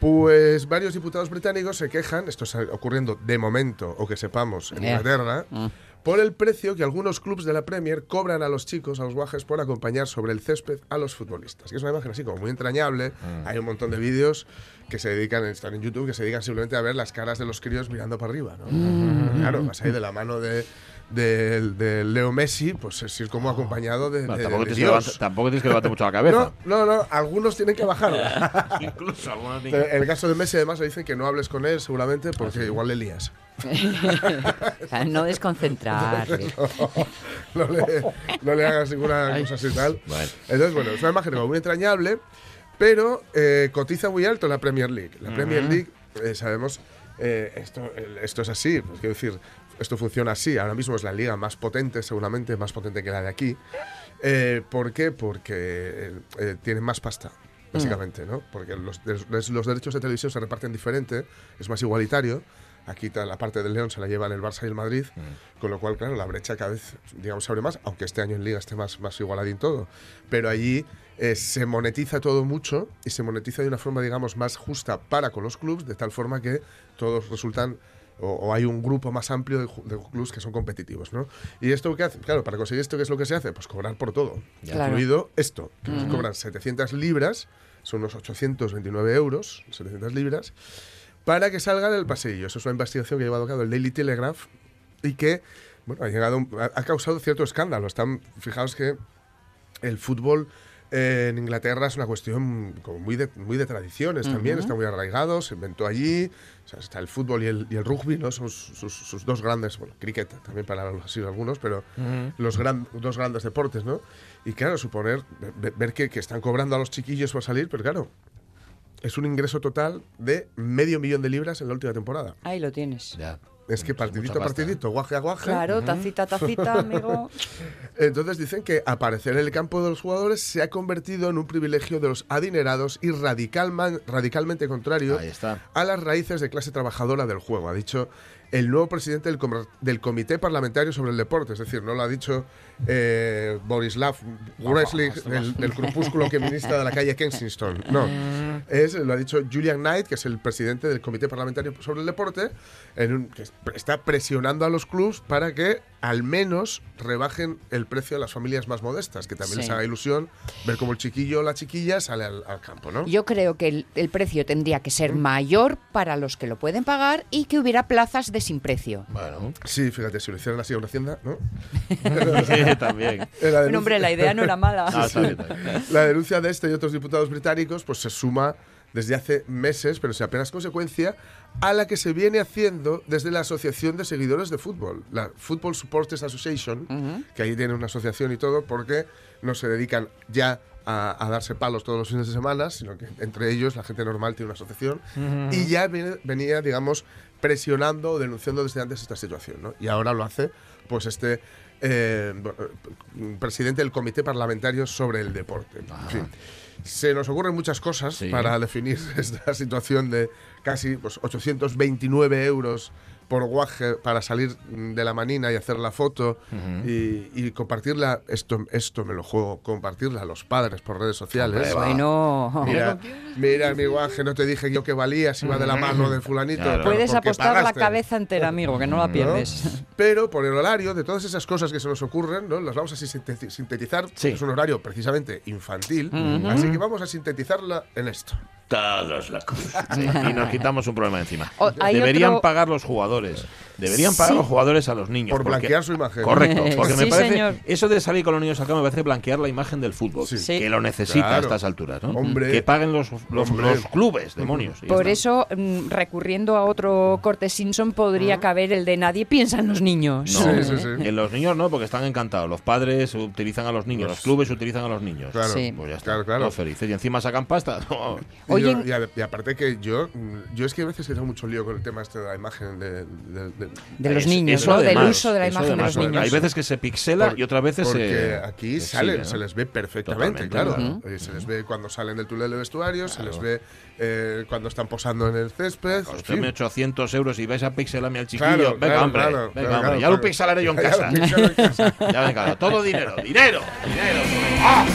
Pues varios diputados británicos se quejan, esto está ocurriendo de momento, o que sepamos, en Eh. Inglaterra, Mm. Por el precio que algunos clubes de la Premier cobran a los chicos, a los guajes, por acompañar sobre el césped a los futbolistas. Y es una imagen así como muy entrañable. Hay un montón de vídeos que se dedican, están en YouTube, que se dedican simplemente a ver las caras de los críos mirando para arriba. ¿no? Claro, vas ahí de la mano de, de- de Leo Messi, pues es ir como acompañado de, Bueno, de- tampoco, de tienes que Dios. levanta- tampoco tienes que levantar mucho la cabeza. *laughs* No, no, no, algunos tienen que bajarla. *laughs* *laughs* Incluso algunos En el caso de Messi, además, le dicen que no hables con él, seguramente, porque igual le lías. O sea, no desconcentrarle. no, le, no le hagas ninguna cosa así y tal. Bueno. Entonces, bueno, es una imagen muy entrañable, pero eh, cotiza muy alto la Premier League. La Premier League, eh, sabemos, eh, esto, el- esto es así, pues, quiero decir, esto funciona así. Ahora mismo es la liga más potente, seguramente, más potente que la de aquí. Eh, ¿Por qué? Porque eh, eh, tienen más pasta. Básicamente, ¿no? Porque los, los- los derechos de televisión se reparten diferente, es más igualitario. Aquí la parte del León se la llevan el Barça y el Madrid, con lo cual, claro, la brecha cada vez, digamos, se abre más, aunque este año en Liga esté más, más igualadín todo. Pero allí eh, se monetiza todo mucho y se monetiza de una forma, digamos, más justa para con los clubes, de tal forma que todos resultan o, o hay un grupo más amplio de, de clubes que son competitivos, ¿no? Y esto qué hace, claro, para conseguir esto, ¿qué es lo que se hace? Pues cobrar por todo, Claro. incluido esto, que cobran 700 libras, son unos 829 euros, 700 libras, para que salga del pasillo. Eso es una investigación que ha llevado a cabo el Daily Telegraph y que, bueno, ha llegado, ha causado cierto escándalo. Están, fijaos que el fútbol eh, en Inglaterra es una cuestión como muy de, muy de tradiciones también, está muy arraigado, se inventó allí, o sea, está el fútbol y el, y el rugby, ¿no? Son sus, sus dos grandes, bueno, cricket también para así algunos, pero los gran- dos grandes deportes, ¿no? Y claro, suponer, ve- ver que, que están cobrando a los chiquillos para salir, pero claro, es un ingreso total de medio millón de libras en la última temporada. Ahí lo tienes. Ya. Es que partidito a pasta. partidito, guaje a guaje. Claro, tacita, tacita, *laughs* amigo. Entonces dicen que aparecer en el campo de los jugadores se ha convertido en un privilegio de los adinerados y radicalmente contrario a las raíces de clase trabajadora del juego, ha dicho el nuevo presidente del, com- del Comité Parlamentario sobre el Deporte. Es decir, no lo ha dicho eh, Borislav Wrestling del, del crepúsculo que ministra de la calle Kensington. No, es, lo ha dicho Julian Knight, que es el presidente del Comité Parlamentario sobre el Deporte, en un- que está presionando a los clubs para que al menos rebajen el precio a las familias más modestas, que también Sí. les haga ilusión ver cómo el chiquillo o la chiquilla sale al, al campo, ¿no? Yo creo que el, el precio tendría que ser mayor para los que lo pueden pagar y que hubiera plazas de sin precio. Bueno, Sí, fíjate, si lo hicieran así a una hacienda, ¿no? *laughs* sí, también. La Bueno, denuncia, hombre, la idea no era mala. Ah, la denuncia de este y otros diputados británicos pues se suma desde hace meses, pero sin apenas consecuencia, a la que se viene haciendo desde la Asociación de Seguidores de Fútbol, la Football Supporters Association, que ahí tiene una asociación y todo, porque no se dedican ya a, a darse palos todos los fines de semana, sino que entre ellos la gente normal tiene una asociación, y ya venía, digamos, presionando o denunciando desde antes esta situación, ¿no? Y ahora lo hace, pues este eh, eh, presidente del Comité Parlamentario sobre el Deporte. En fin, se nos ocurren muchas cosas Sí. para definir *laughs* esta situación de casi pues, 829 euros por guaje para salir de la manina y hacer la foto y, y compartirla, esto, esto me lo juego, compartirla a los padres por redes sociales. Bueno, Mira, mira mi guaje, no te dije yo que valía si iba de la mano de fulanito. Claro. Puedes apostar la cabeza entera, amigo, que no la ¿no? pierdes. Pero por el horario de todas esas cosas que se nos ocurren, ¿no? las vamos a sinteti- sintetizar. Sí. Es un horario precisamente infantil, así que vamos a sintetizarla en esto. Todos locos. *laughs* Sí, y nos *laughs* quitamos un problema encima. O- Deberían otro- pagar los jugadores. Deberían pagar Sí. los jugadores a los niños. Por porque- blanquear su imagen. Correcto, *laughs* porque me parece. señor. Eso de salir con los niños acá me parece blanquear la imagen del fútbol. Sí. Sí. Que lo necesita Claro. a estas alturas, ¿no? Hombre. Que paguen los, los, Hombre. los clubes, demonios. Por eso, mm, recurriendo a otro corte Simpson, podría caber el de nadie piensa en los niños. No, Sí, sí, sí. En los niños no, porque están encantados. Los padres utilizan a los niños, los, clubes utilizan a los niños. Claro, Sí. Pues ya está. claro, claro. Todos felices. Y encima sacan pasta. No. Y Oye, Oye, yo- y, a- y aparte que yo, mm, yo es que a veces que tengo mucho lío con el tema este de la imagen de, de- de- de los Es- niños, eso ¿no? Del uso de la imagen de los niños. Hay veces que se pixela Por- y otras veces porque se. aquí se salen, sigue, ¿no? se les ve perfectamente, Totalmente, claro. Se les ve cuando salen del túnel de vestuario, se les ve eh, cuando están posando en el césped. en Costadme fin. 800 euros y vais a pixelarme al chiquillo. Claro, venga, claro, hombre. claro, venga, claro, hombre. ya lo pixelaré yo en *laughs* Ya lo casa. pixelo en casa. ya venga, todo dinero, dinero, dinero. ¡Ah!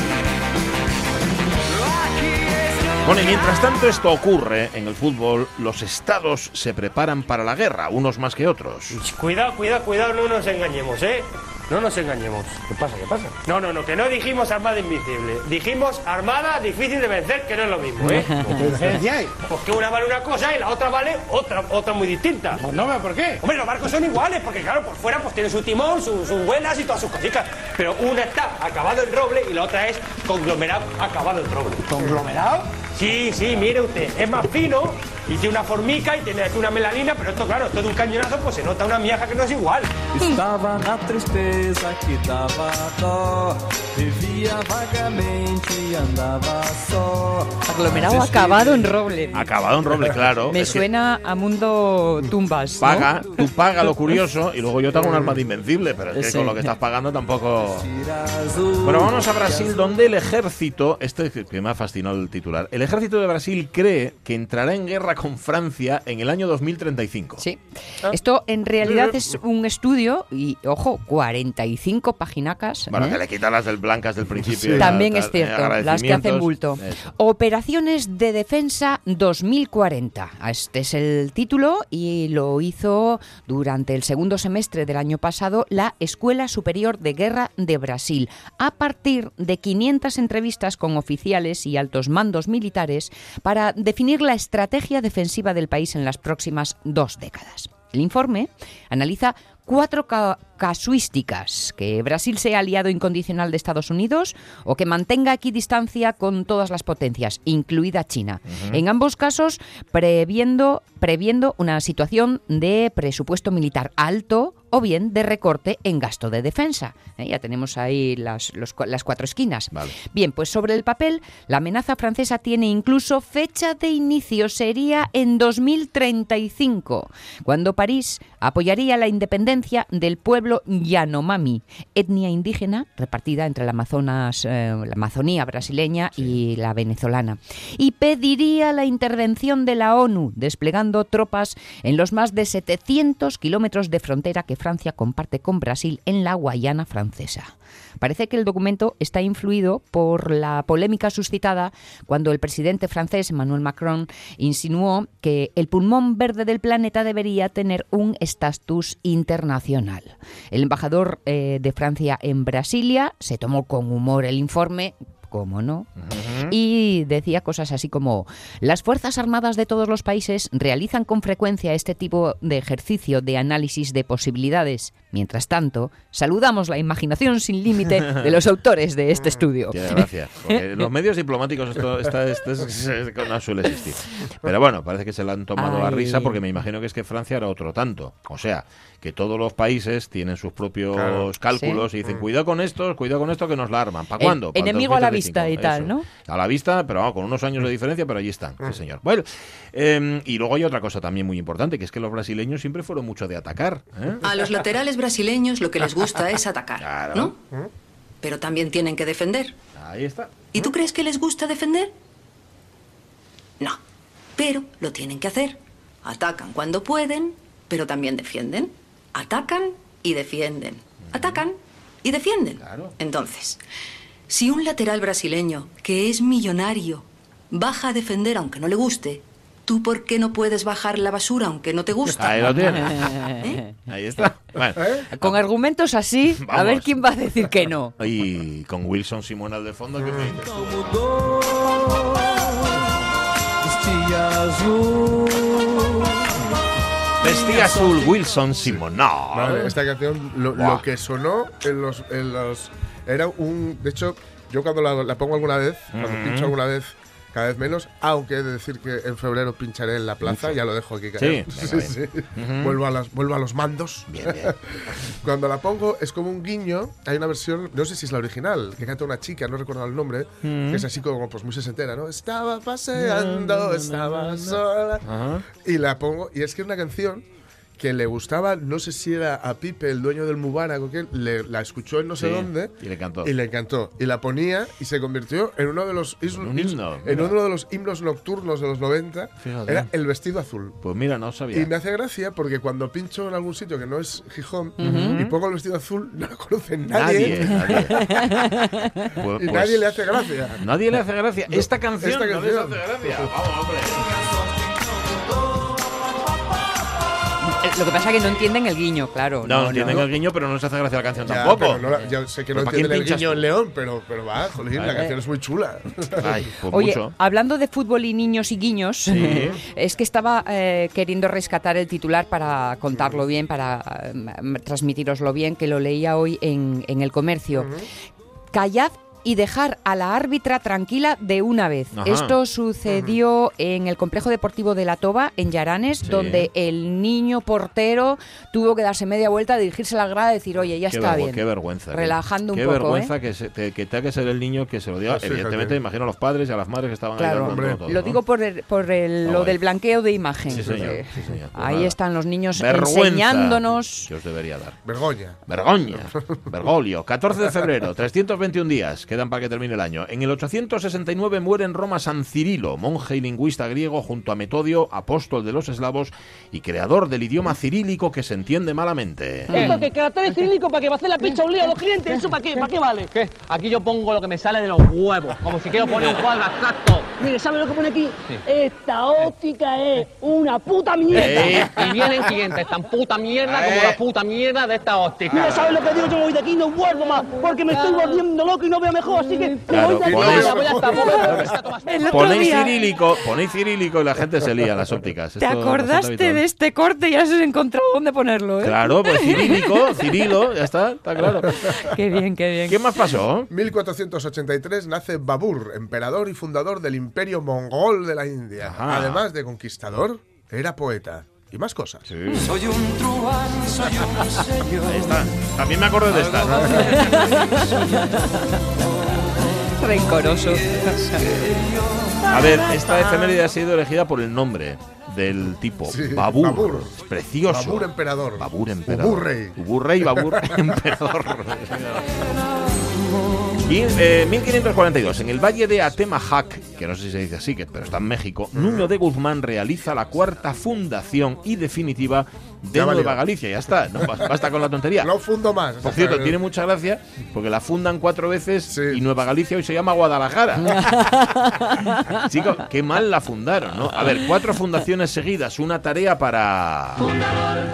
Bueno, y mientras tanto esto ocurre en el fútbol, los estados se preparan para la guerra, unos más que otros. Cuidado, cuidado, cuidado, no nos engañemos, ¿eh? No nos engañemos. ¿Qué pasa? ¿Qué pasa? No, no, no, que no dijimos armada invisible. Dijimos armada difícil de vencer, que no es lo mismo, ¿eh? ¿Qué diferencia hay? Pues que una vale una cosa y la otra vale otra, otra muy distinta. Pues no veo por qué. Hombre, los barcos son iguales, porque claro, por fuera pues tiene su timón, su- sus buenas y todas sus cositas. Pero una está acabado en roble y la otra es conglomerado acabado en roble. ¿Conglomerado? Sí, sí, mire usted, es más fino y tiene una formica y tiene aquí una melanina, pero esto claro, esto de un cañonazo pues se nota una miaja que no es igual. Estava na tristeza que dava dó, vivia vagamente e andava só. Aglomerado acabado en roble. Acabado en roble, claro. Me Es que suena a mundo tumbas. ¿no? Paga, tú paga lo curioso y luego yo te hago un arma de invencible, pero es que Sí. con lo que estás pagando tampoco. Bueno, vamos a Brasil, donde el ejército, este es que me ha fascinado el titular, el ejército de Brasil cree que entrará en guerra con Francia en el año 2035. Sí. Esto en realidad es un estudio y, ojo, 45 paginacas. Bueno, ¿eh? que le quitan las del blancas del principio. También tal, es cierto, eh, las que hacen bulto. Eso. Operaciones de Defensa 2040. Este es el título y lo hizo durante el segundo semestre del año pasado la Escuela Superior de Guerra de Brasil, a partir de 500 entrevistas con oficiales y altos mandos militares para definir la estrategia defensiva del país en las próximas dos décadas. El informe analiza cuatro casuísticas, que Brasil sea aliado incondicional de Estados Unidos o que mantenga equidistancia con todas las potencias, incluida China. En ambos casos, previendo, previendo una situación de presupuesto militar alto o bien de recorte en gasto de defensa. Eh, Ya tenemos ahí las, los las cuatro esquinas. Vale. Bien, pues sobre el papel, la amenaza francesa tiene incluso fecha de inicio, sería en 2035, cuando París apoyaría la independencia del pueblo Yanomami, etnia indígena repartida entre la, Amazonas, eh, la Amazonía brasileña y la venezolana, y pediría la intervención de la ONU, desplegando tropas en los más de 700 kilómetros de frontera que Francia comparte con Brasil en la Guayana francesa. Parece que el documento está influido por la polémica suscitada cuando el presidente francés Emmanuel Macron insinuó que el pulmón verde del planeta debería tener un estatus internacional. El embajador eh, de Francia en Brasilia se tomó con humor el informe. ¿Cómo no? Y decía cosas así como, las Fuerzas Armadas de todos los países realizan con frecuencia este tipo de ejercicio de análisis de posibilidades. Mientras tanto, saludamos la imaginación sin límite de los autores de este estudio. Tiene gracia. Porque *laughs* los medios diplomáticos esto, no suele existir. Pero bueno, parece que se la han tomado a Ay. risa porque me imagino que es que Francia era otro tanto. O sea, que todos los países tienen sus propios Claro. cálculos y dicen, cuidado con esto, cuidado con esto que nos la arman. ¿Para cuándo? Para enemigo a la 2035. vista y tal. ¿no? A la vista, pero vamos, con unos años de diferencia, pero allí están, sí señor. Bueno, em, y luego hay otra cosa también muy importante, que es que los brasileños siempre fueron mucho de atacar. ¿eh? A los laterales brasileños lo que les gusta es atacar, *laughs* Claro. ¿no? Pero también tienen que defender. Ahí está. ¿Y tú crees que les gusta defender? No, pero lo tienen que hacer. Atacan cuando pueden, pero también defienden. Atacan y defienden. Atacan y defienden. Claro. Entonces, si un lateral brasileño, que es millonario, baja a defender aunque no le guste, ¿tú por qué no puedes bajar la basura aunque no te gusta? Ahí lo tiene. ¿Eh? Ahí está. Bueno. Con argumentos así, a ver quién va a decir que no. Y con Wilson Simón al de fondo, ¿qué me dices vestia azul. Vestía azul Wilson Simón. No. Vale, esta canción, lo, que sonó en los, en los. Era un. De hecho, yo cuando la, la pongo alguna vez, cuando Ujú. pincho alguna vez cada vez menos, aunque he de decir que en febrero pincharé en la plaza, ya lo dejo aquí caer. *laughs* Sí, sí. Ujú. vuelvo, a las, vuelvo a los mandos. Bien, bien. *laughs* Cuando la pongo es como un guiño, hay una versión, no sé si es la original, que canta una chica, no recuerdo el nombre, Mm. que es así como pues muy sesentera, ¿no? Estaba paseando, estaba sola. Y la pongo, y es que es una canción que le gustaba, no sé si era a Pipe, el dueño del Mubarak o qué, le, la escuchó en no sé Sí, dónde. y le encantó. Y le encantó. Y la ponía y se convirtió en uno de los, un is- himno, en uno de los himnos nocturnos de los 90. Fíjate. Era el vestido azul. Pues mira, no sabía. Y me hace gracia porque cuando pincho en algún sitio que no es Gijón Ujú. y pongo el vestido azul, no lo conoce Nadie, nadie. *laughs* Pues- y pues- nadie le hace gracia. Nadie le hace gracia. No, Esta canción, esta no les hace gracia. Vamos, hombre. Lo que pasa es que no entienden el guiño, claro. No, no entienden el guiño, pero no les hace gracia la canción Ya, tampoco. no la- yo sé que no ¿Pero para quién entienden el guiño tú? en León, pero, pero va, jolín, la Vale. canción es muy chula. Ay, *laughs* pues Oye, mucho. hablando de fútbol y niños y guiños, Sí. *laughs* es que estaba eh, queriendo rescatar el titular para contarlo bien, para eh, transmitiroslo bien, que lo leía hoy en, en el comercio. Callad y dejar a la árbitra tranquila de una vez. Ajá. Esto sucedió en el complejo deportivo de La Toba, en Llaranes, Sí. donde el niño portero tuvo que darse media vuelta, dirigirse a la grada y decir, oye, ya Qué está bien. Qué vergüenza. Relajando un qué poco, vergüenza ¿eh? que, se, te, que tenga que ser el niño que se lo diga. Evidentemente, imagino a los padres y a las madres que estaban Claro, ahí todo, lo ¿no? digo por, el- por el- lo del blanqueo de imagen. Sí, señor, porque sí, señor. Pues Ahí nada. están los niños Vergüenza enseñándonos. Que os debería dar. Vergoña. Vergoña. *laughs* Bergoglio. 14 de febrero, 321 días. Quedan para que termine el año. En el 869 muere en Roma San Cirilo, monje y lingüista griego, junto a Metodio, apóstol de los eslavos y creador del idioma cirílico que se entiende malamente. Esto que caracteres cirílicos para que va a hacer la pizza un lío a los clientes, ¿eso para qué? ¿Para qué vale? ¿Qué? Aquí yo pongo lo que me sale de los huevos, como si quiero poner un cuadro abstracto. Mire, ¿sabe lo que pone aquí? Esta óptica es una puta mierda. Y vienen clientes tan puta mierda como la puta mierda de esta óptica. Mira, ¿sabes lo que digo? Yo me voy de aquí y no vuelvo más, porque me estoy volviendo loco y no veo mejor, así que Claro, ponéis- Ponéis *laughs* cirílico, ponéis cirílico y la gente se lía las ópticas. ¿Te Esto acordaste de este corte y ya has encontrado dónde ponerlo, ¿eh? Claro, pues cirílico, *laughs* cirilo, ya está, está claro. Qué bien, qué bien. ¿Qué más pasó? 1483 nace Babur, emperador y fundador del imperio mongol de la India. Ajá. Además de conquistador, era poeta. Y más cosas. Soy un truán, soy un *laughs* señor. Ahí está. También me acuerdo de esta. Rencoroso. A ver, esta efeméride ha sido elegida por el nombre del tipo. Sí, Babur. Babur. Es precioso. Babur emperador. Babur emperador. Ubur rey. Ubur rey, Babur *laughs* emperador. *laughs* Y eh, 1542, en el valle de Atemajac, que no sé si se dice así, pero está en México, Nuño de Guzmán realiza la cuarta fundación y definitiva de. Nueva Galicia. Ya está, no, bas- basta con la tontería. No fundo más. Por cierto, tiene mucha gracia porque la fundan cuatro veces y Nueva Galicia hoy se llama Guadalajara. *laughs* Chicos, qué mal la fundaron, ¿no? A ver, cuatro fundaciones seguidas, una tarea para...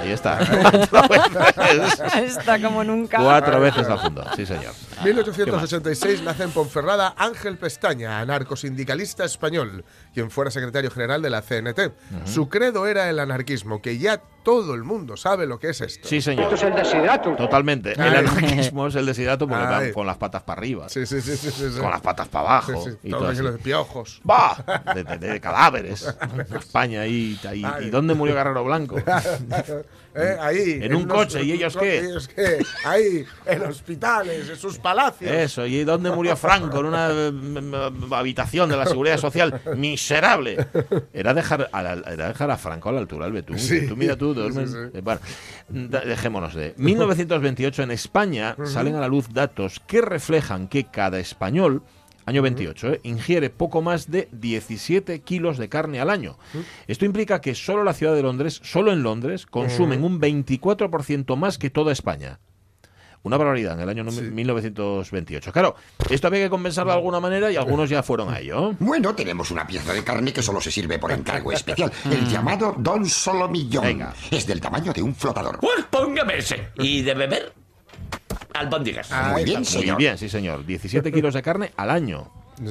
Ahí está. *laughs* Está como nunca. cuatro veces la fundó, sí señor. 1886 nace en Ponferrada Ángel Pestaña, anarcosindicalista español, quien fuera secretario general de la CNT. Su credo era el anarquismo, que ya todo el mundo sabe lo que es esto. Sí, señor. Esto es el desidrato. Totalmente. El anarquismo es el desiderato porque van con las patas para arriba. Sí, sí, sí, sí, sí, sí. Con las patas para abajo. Sí, sí, y todo todo de piojos. ¡Bah! De, de- de cadáveres. *laughs* España ahí. ¿Y dónde murió Guerrero Blanco? *laughs* Eh, ahí. En un unos- coche, ¿y ellos qué? ¿Ellos qué? Ahí, en hospitales, en sus palacios. Eso, ¿y dónde murió Franco? En una eh, mm, habitación de la Seguridad Social. ¡Miserable! Era dejar a, la- era dejar a Franco a la altura del betún. Sí. Tú mira tú, duermes. Sí, sí. Eh, Bueno, dejémonos de. 1928 en España salen a la luz datos que reflejan que cada español Año 28, ¿eh? ingiere poco más de 17 kilos de carne al año. Esto implica que solo la ciudad de Londres, solo en Londres, consumen un 24% más que toda España. Una barbaridad en el año 1928. Claro, esto había que compensarlo de alguna manera y algunos ya fueron a ello. *laughs* Bueno, tenemos una pieza de carne que solo se sirve por encargo especial, el llamado Don Solomillón. Es del tamaño de un flotador. Pues póngame ese. ¿Y de beber? Albóndigas. Muy bien, Muy señor. bien, sí señor. 17 *laughs* kilos de carne al año.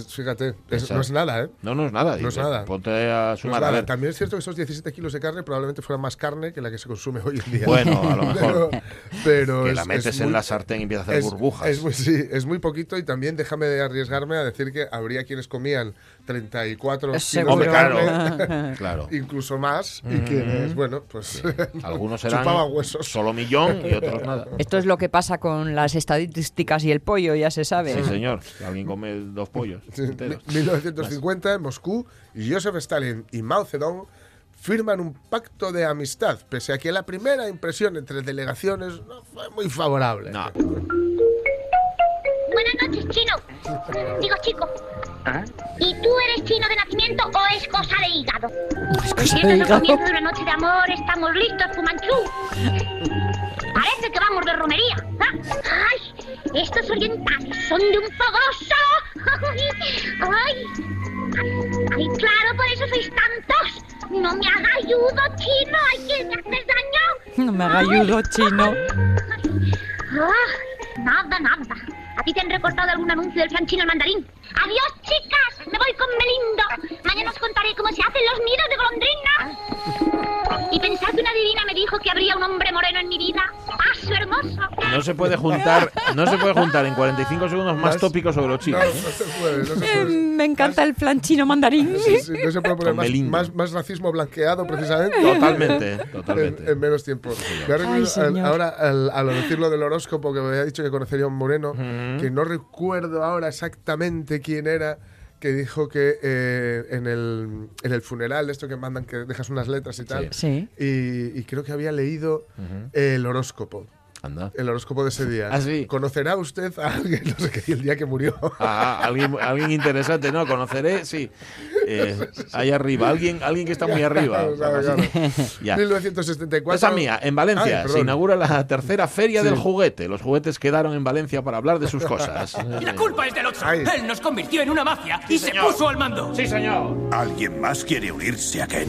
Fíjate, es- no es nada, ¿eh? No, no es nada. No es nada. Ponte a No es sumar. a nada. ver. También es cierto que esos 17 kilos de carne probablemente fueran más carne que la que se consume hoy en día. Bueno, a lo *laughs* mejor. Pero, pero Que es- la es metes en muy- la sartén y empieza a hacer es- burbujas. Es muy, sí, es muy poquito y también déjame de arriesgarme a decir que habría quienes comían 34 kilos Seguro. de carne, *laughs* Claro. incluso más, y quienes, bueno, pues Algunos *laughs* eran chupaban huesos. solo millón y *laughs* otros nada. Esto es lo que pasa con las estadísticas y el pollo, ya se sabe. Sí, señor. Alguien come dos pollos Sí, enteros. 1950, en Moscú, Joseph Stalin y Mao Zedong firman un pacto de amistad, pese a que la primera impresión entre delegaciones no fue muy favorable. No. Buenas noches, chino. Digo, chico. ¿Y tú eres chino de nacimiento o es cosa de hígado? cosa Si de es el hígado. comienzo de una noche de amor, estamos listos, Fumanchú. Parece que vamos de romería. ¿ah? ¡Ay! Estos orientales son de un fogoso. *laughs* ¡Ay! ¡Ay, claro! Por eso sois tantos. No me haga ayudo, chino. ¡Ay, que me haces daño! No me haga ayudo, chino. Ah, nada, nada. ¿A ti te han recortado algún anuncio del Franchino el mandarín? ¡Adiós, chicas! Me voy con Melindo. Mañana os contaré cómo se hacen los nidos de golondrina. Y pensad que una divina me dijo que habría un hombre moreno en mi vida. ¡Paso hermoso! No se puede juntar, no se puede juntar en 45 segundos más tópicos sobre los No, chinos. no ¿eh? se puede, no se Eh, puede. me encanta el flan chino mandarín. Sí, sí, no se puede poner más, más, más racismo blanqueado, precisamente. Totalmente, En, totalmente. en menos tiempo. Me ha Ay, al- ahora, al, al decirlo del horóscopo, que me había dicho que conocería a un moreno, que no recuerdo ahora exactamente quién era, que dijo que eh, en, el, en el funeral, esto que mandan, que dejas unas letras y tal, Sí. y, y creo que había leído el horóscopo. Anda. El horóscopo de ese día. Ah, sí. ¿Conocerá usted a alguien, *laughs* no sé qué, el día que murió? Ah, alguien, alguien interesante, ¿no? Conoceré, sí. Eh, ahí arriba, alguien, alguien que está muy arriba. Claro, claro. Ya. 1974. Esa mía, en Valencia Ay, se inaugura la tercera feria Sí. del juguete. Los juguetes quedaron en Valencia para hablar de sus cosas. Y *laughs* la culpa es del otro. Ay. Él nos convirtió en una mafia y se señor. puso al mando. Sí, señor. ¿Alguien más quiere unirse a Ken?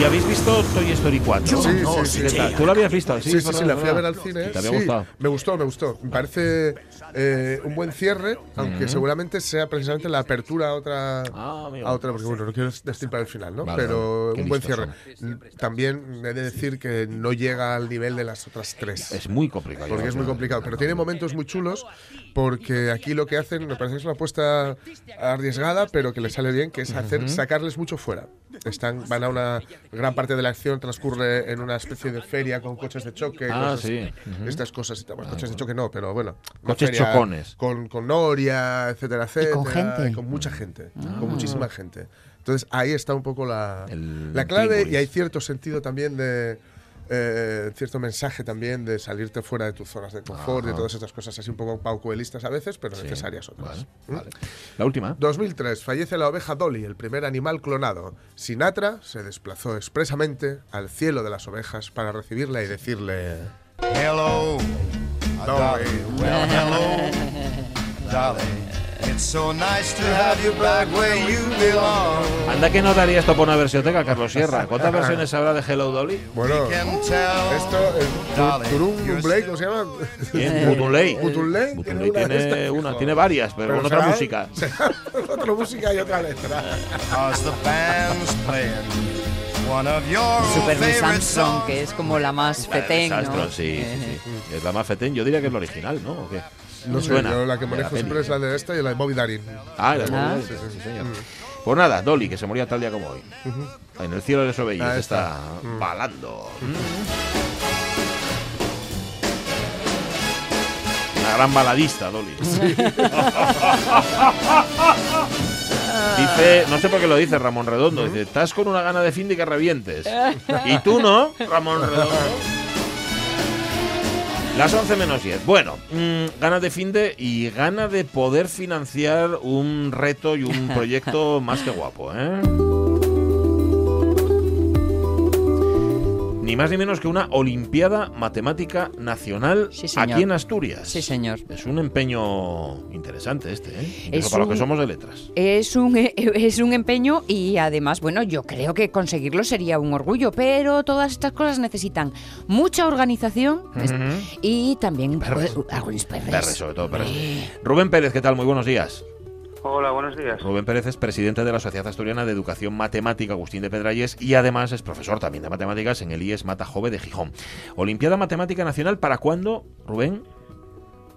¿Y habéis visto Toy Story 4? Sí, No, sí, ¿qué sí. ¿Tú lo habías visto? Sí, sí, sí, la fui a ver al cine. ¿Te había sí, gustado? Me gustó, me gustó. Me parece eh, un buen cierre, aunque seguramente sea precisamente la apertura a otra, Ah, a otra, porque bueno, no quiero destripar el final, ¿no? Vale, Pero un buen cierre. También he de decir que no llega al nivel de las otras tres. Es muy complicado. Porque es muy complicado, pero tiene momentos muy chulos porque aquí lo que hacen me parece que es una apuesta arriesgada, pero que le sale bien, que es hacer sacarles mucho fuera. Están van a una gran parte de la acción transcurre en una especie de feria con coches de choque, Ah, cosas- sí. Estas cosas. Bueno, coches de choque no, pero bueno, Coches chocones. con con Noria, etcétera, etcétera, con gente. y con mucha gente, Ah. con muchísima gente. Entonces ahí está un poco la, El la clave y hay cierto sentido también de eh, cierto mensaje también de salirte fuera de tus zonas de confort, de Ajá. todas estas cosas así un poco paucoelistas a veces, pero necesarias otras. ¿Mm? Vale. La última. 2003 fallece la oveja Dolly, el primer animal clonado. Sinatra se desplazó expresamente al cielo de las ovejas para recibirla y decirle: Hello, Dolly. Well, hello, Dolly. It's so nice to have you back where you belong. Anda que no daría esto por una versioteca, Carlos Sierra. *laughs* ¿Cuántas versiones habrá de Hello Dolly? Bueno, esto, el Turun Blake, ¿cómo se llama? *laughs* Una de tiene una, tiene varias, pero, con otra música. *laughs* otra música y otra letra. The band's playing Super Miss Armstrong, que es como la más fetén, ¿no? Armstrong, sí, sí, sí. Es la más fetén. Yo diría que es la original, ¿no? ¿O qué? No sé, Suena yo la que la manejo siempre peli. es la de esta y la de Bobby Darin. Ah, la de Ah. Bobby, sí, sí, sí, señor. Pues nada, Dolly, que se moría tal día como hoy. En el cielo de Sobellos Ahí está, está. Mm. balando. Una gran baladista, Dolly. *laughs* Dice, no sé por qué lo dice Ramón Redondo, dice, estás con una gana de fin de que revientes. *laughs* Y tú no, Ramón Redondo. Las 11 menos 10. Bueno, mm, ganas de fin de y gana de poder financiar un reto y un *laughs* proyecto más que guapo, ¿eh? Ni más ni menos que una Olimpiada Matemática Nacional aquí en Asturias. Sí, señor. Es un empeño interesante este, ¿eh? Es para los que somos de letras. Es un, eh, *laughs* es un empeño y además, bueno, yo creo que conseguirlo sería un orgullo, pero todas estas cosas necesitan mucha organización y también Perres. pues, algunos perres. Perres, sobre todo perres. Rubén Pérez, ¿qué tal? Muy buenos días. Hola, buenos días. Rubén Pérez es presidente de la Sociedad Asturiana de Educación Matemática Agustín de Pedralles y además es profesor también de matemáticas en el IES Mata Jove de Gijón. Olimpiada Matemática Nacional, ¿para cuándo, Rubén?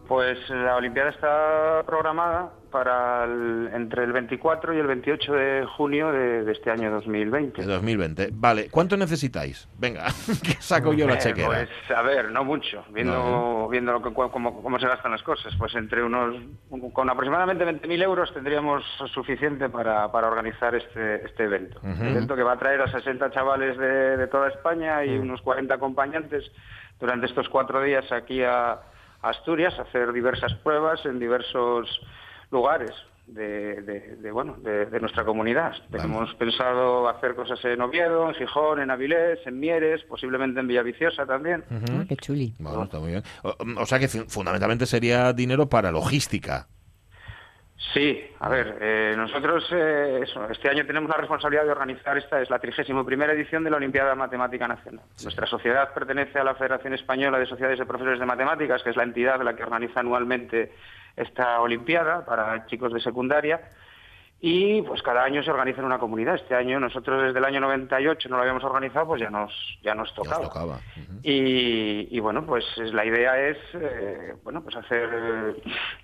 Pues la Olimpiada está programada para el- entre el 24 y el 28 de junio de, de este año 2020. De 2020. Vale, ¿cuánto necesitáis? Venga, *laughs* que saco yo la Eh, chequera. Pues a ver, no mucho, viendo, No, viendo lo que, cómo, cómo se gastan las cosas. Pues entre unos, con aproximadamente 20.000 euros tendríamos suficiente para, para organizar este, este evento. Un evento que va a traer a 60 chavales de, de toda España y unos 40 acompañantes durante estos cuatro días aquí a Asturias a hacer diversas pruebas en diversos lugares. De, de- de, bueno de, de nuestra comunidad. Tenemos pensado hacer cosas en Oviedo, en Gijón, en Avilés, en Mieres, posiblemente en Villaviciosa también. Ujú. qué chuli. Bueno, está muy bien. O, o sea que fu- fundamentalmente sería dinero para logística. Sí, a ver, eh, nosotros eh, eso, este año tenemos la responsabilidad de organizar esta, es la 31 primera edición de la Olimpiada Matemática Nacional. Nuestra sociedad pertenece a la Federación Española de Sociedades de Profesores de Matemáticas, que es la entidad la que organiza anualmente esta Olimpiada para chicos de secundaria. Y pues cada año se organiza en una comunidad. Este año nosotros desde el año 98 no lo habíamos organizado, pues ya nos ya nos tocaba. tocaba. Y, y, bueno, pues es- la idea es eh, bueno pues hacer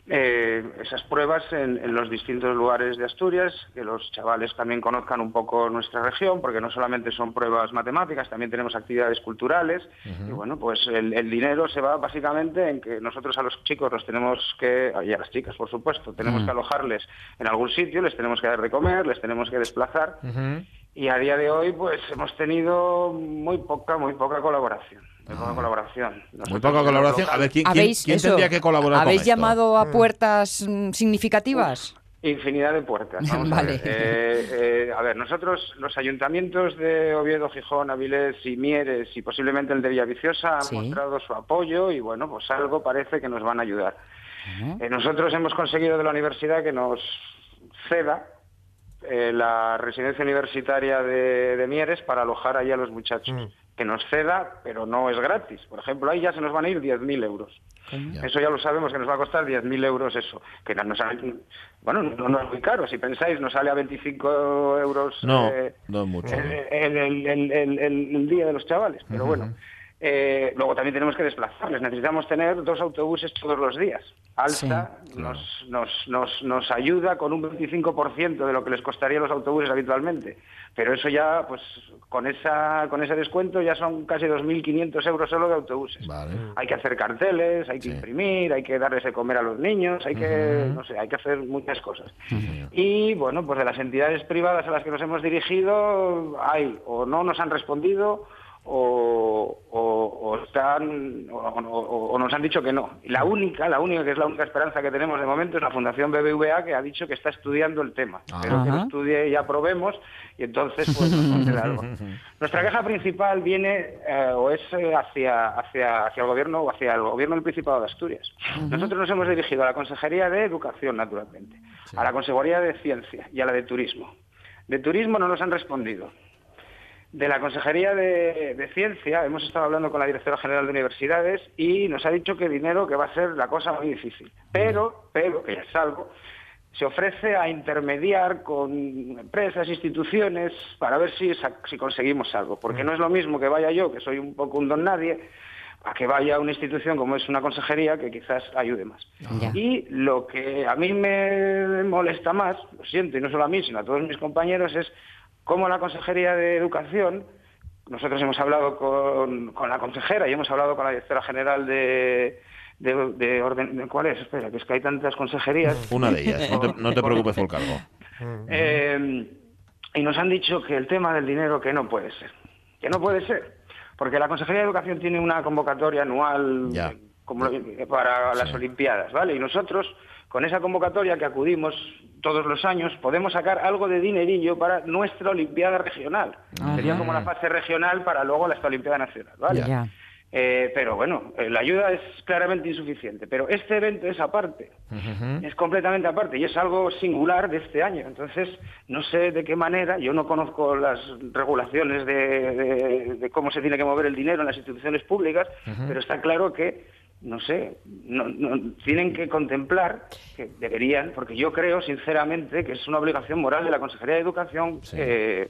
eh, esas pruebas en, en los distintos lugares de Asturias, que los chavales también conozcan un poco nuestra región, porque no solamente son pruebas matemáticas, también tenemos actividades culturales. Y bueno, pues el, el dinero se va básicamente en que nosotros a los chicos los tenemos que, y a las chicas por supuesto, tenemos Mm. que alojarles en algún sitio, les tenemos que dar de comer, les tenemos que desplazar. Y a día de hoy, pues hemos tenido muy poca, muy poca colaboración. Muy poca colaboración. Muy poca colaboración. A ver, ¿quién, quién- ¿Habéis, quién eso, tendría que colaborar con ¿Habéis esto? llamado a puertas mm, significativas? Infinidad de puertas. Vamos *laughs* Vale. a ver. Eh, eh, a ver, nosotros, los ayuntamientos de Oviedo, Gijón, Avilés y Mieres y posiblemente el de Villaviciosa han Sí. mostrado su apoyo y bueno, pues algo parece que nos van a ayudar. Eh, nosotros hemos conseguido de la universidad que nos ceda eh, la residencia universitaria de, de Mieres para alojar ahí a los muchachos. Que nos ceda, pero no es gratis. Por ejemplo, ahí ya se nos van a ir 10.000 euros. Eso ya lo sabemos que nos va a costar 10.000 euros eso. Que no nos sale- bueno, no, no es muy caro. Si pensáis, nos sale a 25 euros No, eh, no es mucho. el, el- el- el- el- el- el día de los chavales. Pero bueno, eh, luego también tenemos que desplazarles. Necesitamos tener dos autobuses todos los días. Alta nos, nos, nos, nos ayuda con un 25% de lo que les costaría los autobuses habitualmente. Pero eso ya, pues con esa con ese descuento ya son casi 2.500 euros solo de autobuses. Hay que hacer carteles, hay que imprimir, hay que darles de comer a los niños, hay que, no sé, hay que hacer muchas cosas. Y bueno, pues de las entidades privadas a las que nos hemos dirigido, hay o no nos han respondido o, o- o están o, nos han dicho que no. Y la única, la única que es la única esperanza que tenemos de momento es la Fundación BBVA que ha dicho que está estudiando el tema. Espero que lo estudie y aprobemos y entonces pues nos algo. *laughs* Nuestra queja principal viene eh, o es eh, hacia, hacia, hacia el gobierno o hacia el gobierno del Principado de Asturias. Nosotros nos hemos dirigido a la Consejería de Educación, naturalmente, a la Consejería de Ciencia y a la de Turismo. De Turismo no nos han respondido. De la Consejería de, de Ciencia hemos estado hablando con la Directora General de Universidades y nos ha dicho que dinero que va a ser la cosa muy difícil. Pero, pero, que ya es algo, se ofrece a intermediar con empresas, instituciones, para ver si, si conseguimos algo. Porque no es lo mismo que vaya yo, que soy un poco un don nadie, a que vaya una institución como es una consejería que quizás ayude más. Y lo que a mí me molesta más, lo siento, y no solo a mí, sino a todos mis compañeros, es cómo la Consejería de Educación, nosotros hemos hablado con, con la consejera y hemos hablado con la directora general de... De, de orden, de- ¿Cuál es? Espera, que es que hay tantas consejerías. Una de ellas. No te, no te *laughs* preocupes por el cargo. Eh, y nos han dicho que el tema del dinero que no puede ser. Que no puede ser. Porque la Consejería de Educación tiene una convocatoria anual Ya. como para las Olimpiadas, ¿vale? Y nosotros, con esa convocatoria que acudimos todos los años, podemos sacar algo de dinerillo para nuestra Olimpiada regional. Ajá. Sería como la fase regional para luego la Olimpiada Nacional, ¿vale? Ya. Eh, pero bueno, eh, la ayuda es claramente insuficiente. Pero este evento es aparte es completamente aparte y es algo singular de este año. Entonces, no sé de qué manera, yo no conozco las regulaciones de, de- de cómo se tiene que mover el dinero en las instituciones públicas, pero está claro que no sé, no, no- tienen que contemplar, que deberían, porque yo creo sinceramente que es una obligación moral de la Consejería de Educación eh,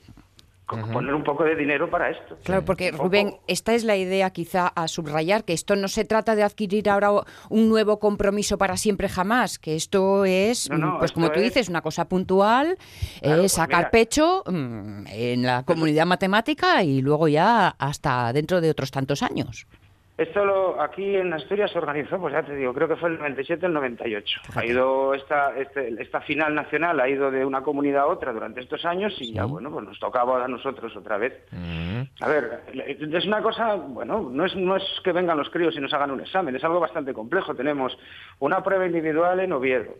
poner un poco de dinero para esto. Claro, porque Rubén, esta es la idea quizá a subrayar, que esto no se trata de adquirir ahora un nuevo compromiso para siempre jamás, que esto es, No, no, pues esto como tú es- dices, una cosa puntual, Claro, eh, pues sacar pecho mm, en la comunidad matemática y luego ya hasta dentro de otros tantos años. Esto lo, aquí en Asturias se organizó, pues ya te digo, creo que fue el 97 el 98. Ha ido esta, este- esta final nacional, ha ido de una comunidad a otra durante estos años y ya, bueno, pues nos tocaba a nosotros otra vez. A ver, es una cosa, bueno, no es, no es que vengan los críos y nos hagan un examen, es algo bastante complejo. Tenemos una prueba individual en Oviedo,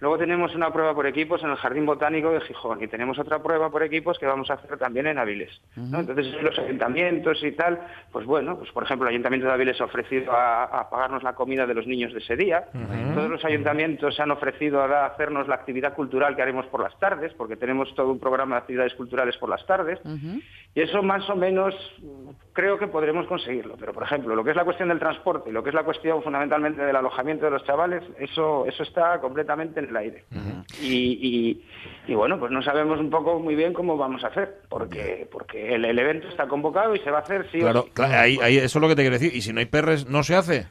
luego tenemos una prueba por equipos en el Jardín Botánico de Gijón y tenemos otra prueba por equipos que vamos a hacer también en Avilés. ¿no? Entonces, los ayuntamientos y tal, pues bueno, pues por ejemplo, el Ayuntamiento de Avilés ha ofrecido a, a pagarnos la comida de los niños de ese día. Todos los ayuntamientos se han ofrecido a, hacernos la actividad cultural que haremos por las tardes, porque tenemos todo un programa de actividades culturales por las tardes. Y eso más o menos creo que podremos conseguirlo. Pero, por ejemplo, lo que es la cuestión del transporte, lo que es la cuestión fundamentalmente del alojamiento de los chavales, eso, eso está completamente en el aire. Y, y- y, bueno, pues no sabemos un poco muy bien cómo vamos a hacer, porque, porque el, el evento está convocado y se va a hacer sí o Claro, sí. claro, ahí, ahí- eso es lo que te quiero decir. Y si no hay perres, ¿no se hace?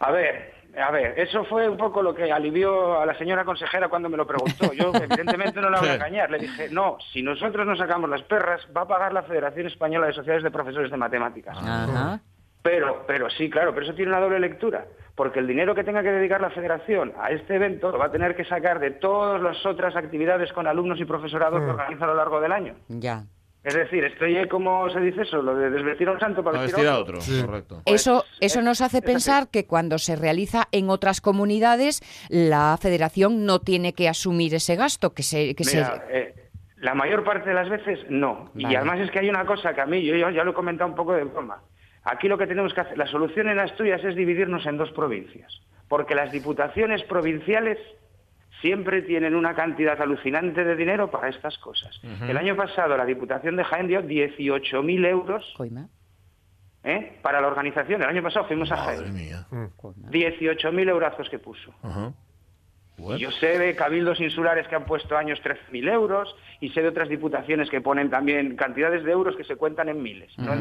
A ver, a ver, eso fue un poco lo que alivió a la señora consejera cuando me lo preguntó. Yo, *laughs* evidentemente, no la voy a engañar. Le dije, no, si nosotros no sacamos las perras, va a pagar la Federación Española de Sociedades de Profesores de Matemáticas. Ajá. Pero, pero sí, claro, pero eso tiene una doble lectura, porque el dinero que tenga que dedicar la Federación a este evento lo va a tener que sacar de todas las otras actividades con alumnos y profesorado que organiza a lo largo del año. Ya. Es decir, estoy, ¿cómo se dice eso? Lo de desvestir a un santo para vestir a otro. correcto. Eso, eso nos hace pensar que cuando se realiza en otras comunidades, la federación no tiene que asumir ese gasto, que se... Que se- eh, la mayor parte de las veces no. Y además es que hay una cosa que a mí, yo, yo ya lo he comentado un poco de broma. Aquí lo que tenemos que hacer, la solución en Asturias es dividirnos en dos provincias. Porque las diputaciones provinciales siempre tienen una cantidad alucinante de dinero para estas cosas. El año pasado la Diputación de Jaén dio 18.000 euros ¿eh? para la organización. El año pasado fuimos a Jaén. 18.000 eurazos que puso. Yo sé de cabildos insulares que han puesto años 13.000 euros y sé de otras diputaciones que ponen también cantidades de euros que se cuentan en miles. ¿no?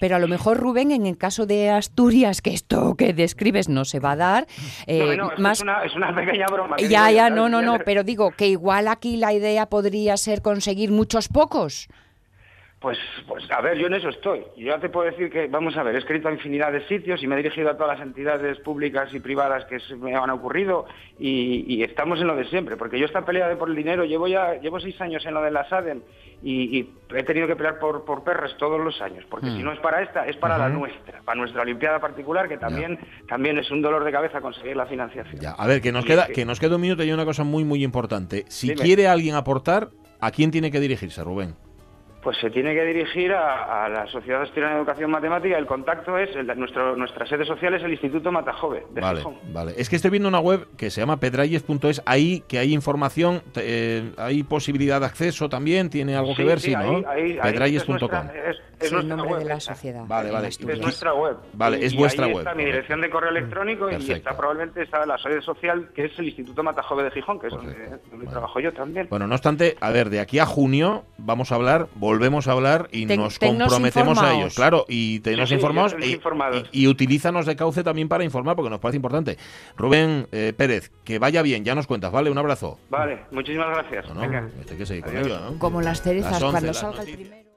Pero a lo mejor, Rubén, en el caso de Asturias, que esto que describes no se va a dar, eh, no, no, es, más... es una, es una pequeña broma. Ya, ya, no, no, no, pero digo que igual aquí la idea podría ser conseguir muchos pocos. Pues, pues a ver, yo en eso estoy. Yo ya te puedo decir que, vamos a ver, he escrito a infinidad de sitios y me he dirigido a todas las entidades públicas y privadas que se me han ocurrido y, y estamos en lo de siempre, porque yo esta pelea de por el dinero, llevo ya llevo seis años en lo de la SADEM y, y he tenido que pelear por, por perres todos los años, porque Mm. si no es para esta, es para la nuestra, para nuestra Olimpiada particular, que también, también es un dolor de cabeza conseguir la financiación. A ver, que nos Y queda, es que- que nos queda un minuto y una cosa muy, muy importante. Si Dime. quiere alguien aportar, ¿a quién tiene que dirigirse, Rubén? Pues se tiene que dirigir a, a la Sociedad Asturiana de Educación Matemática. El contacto es, el nuestro, nuestra sede social es el Instituto Matajove de Vale, Gijón. vale. Es que estoy viendo una web que se llama pedralles.es, ahí que hay información, eh, hay posibilidad de acceso también, tiene algo que ver, sí, ¿no? ahí- ahí pedralles.com. Es, es- es el nombre web. de la sociedad. Vale, vale. Es nuestra web. Vale, Y- es y vuestra ahí web, Está mi dirección de correo electrónico y está probablemente está la sede social que es el Instituto Matajove de Gijón, que es donde, donde trabajo yo también. Bueno, no obstante, a ver, de aquí a junio vamos a hablar, volvemos a hablar y Ten- nos comprometemos a ellos, claro, y tenemos Sí, sí, informados y, tenéis informados. y- y utilízanos de cauce también para informar porque nos parece importante. Rubén eh, Pérez, que vaya bien, ya nos cuentas, ¿vale? Un abrazo. Vale, muchísimas gracias. No, Venga. este hay que seguir con Adiós. ello, ¿no? Como las cerezas, Las cuando las salga el primero.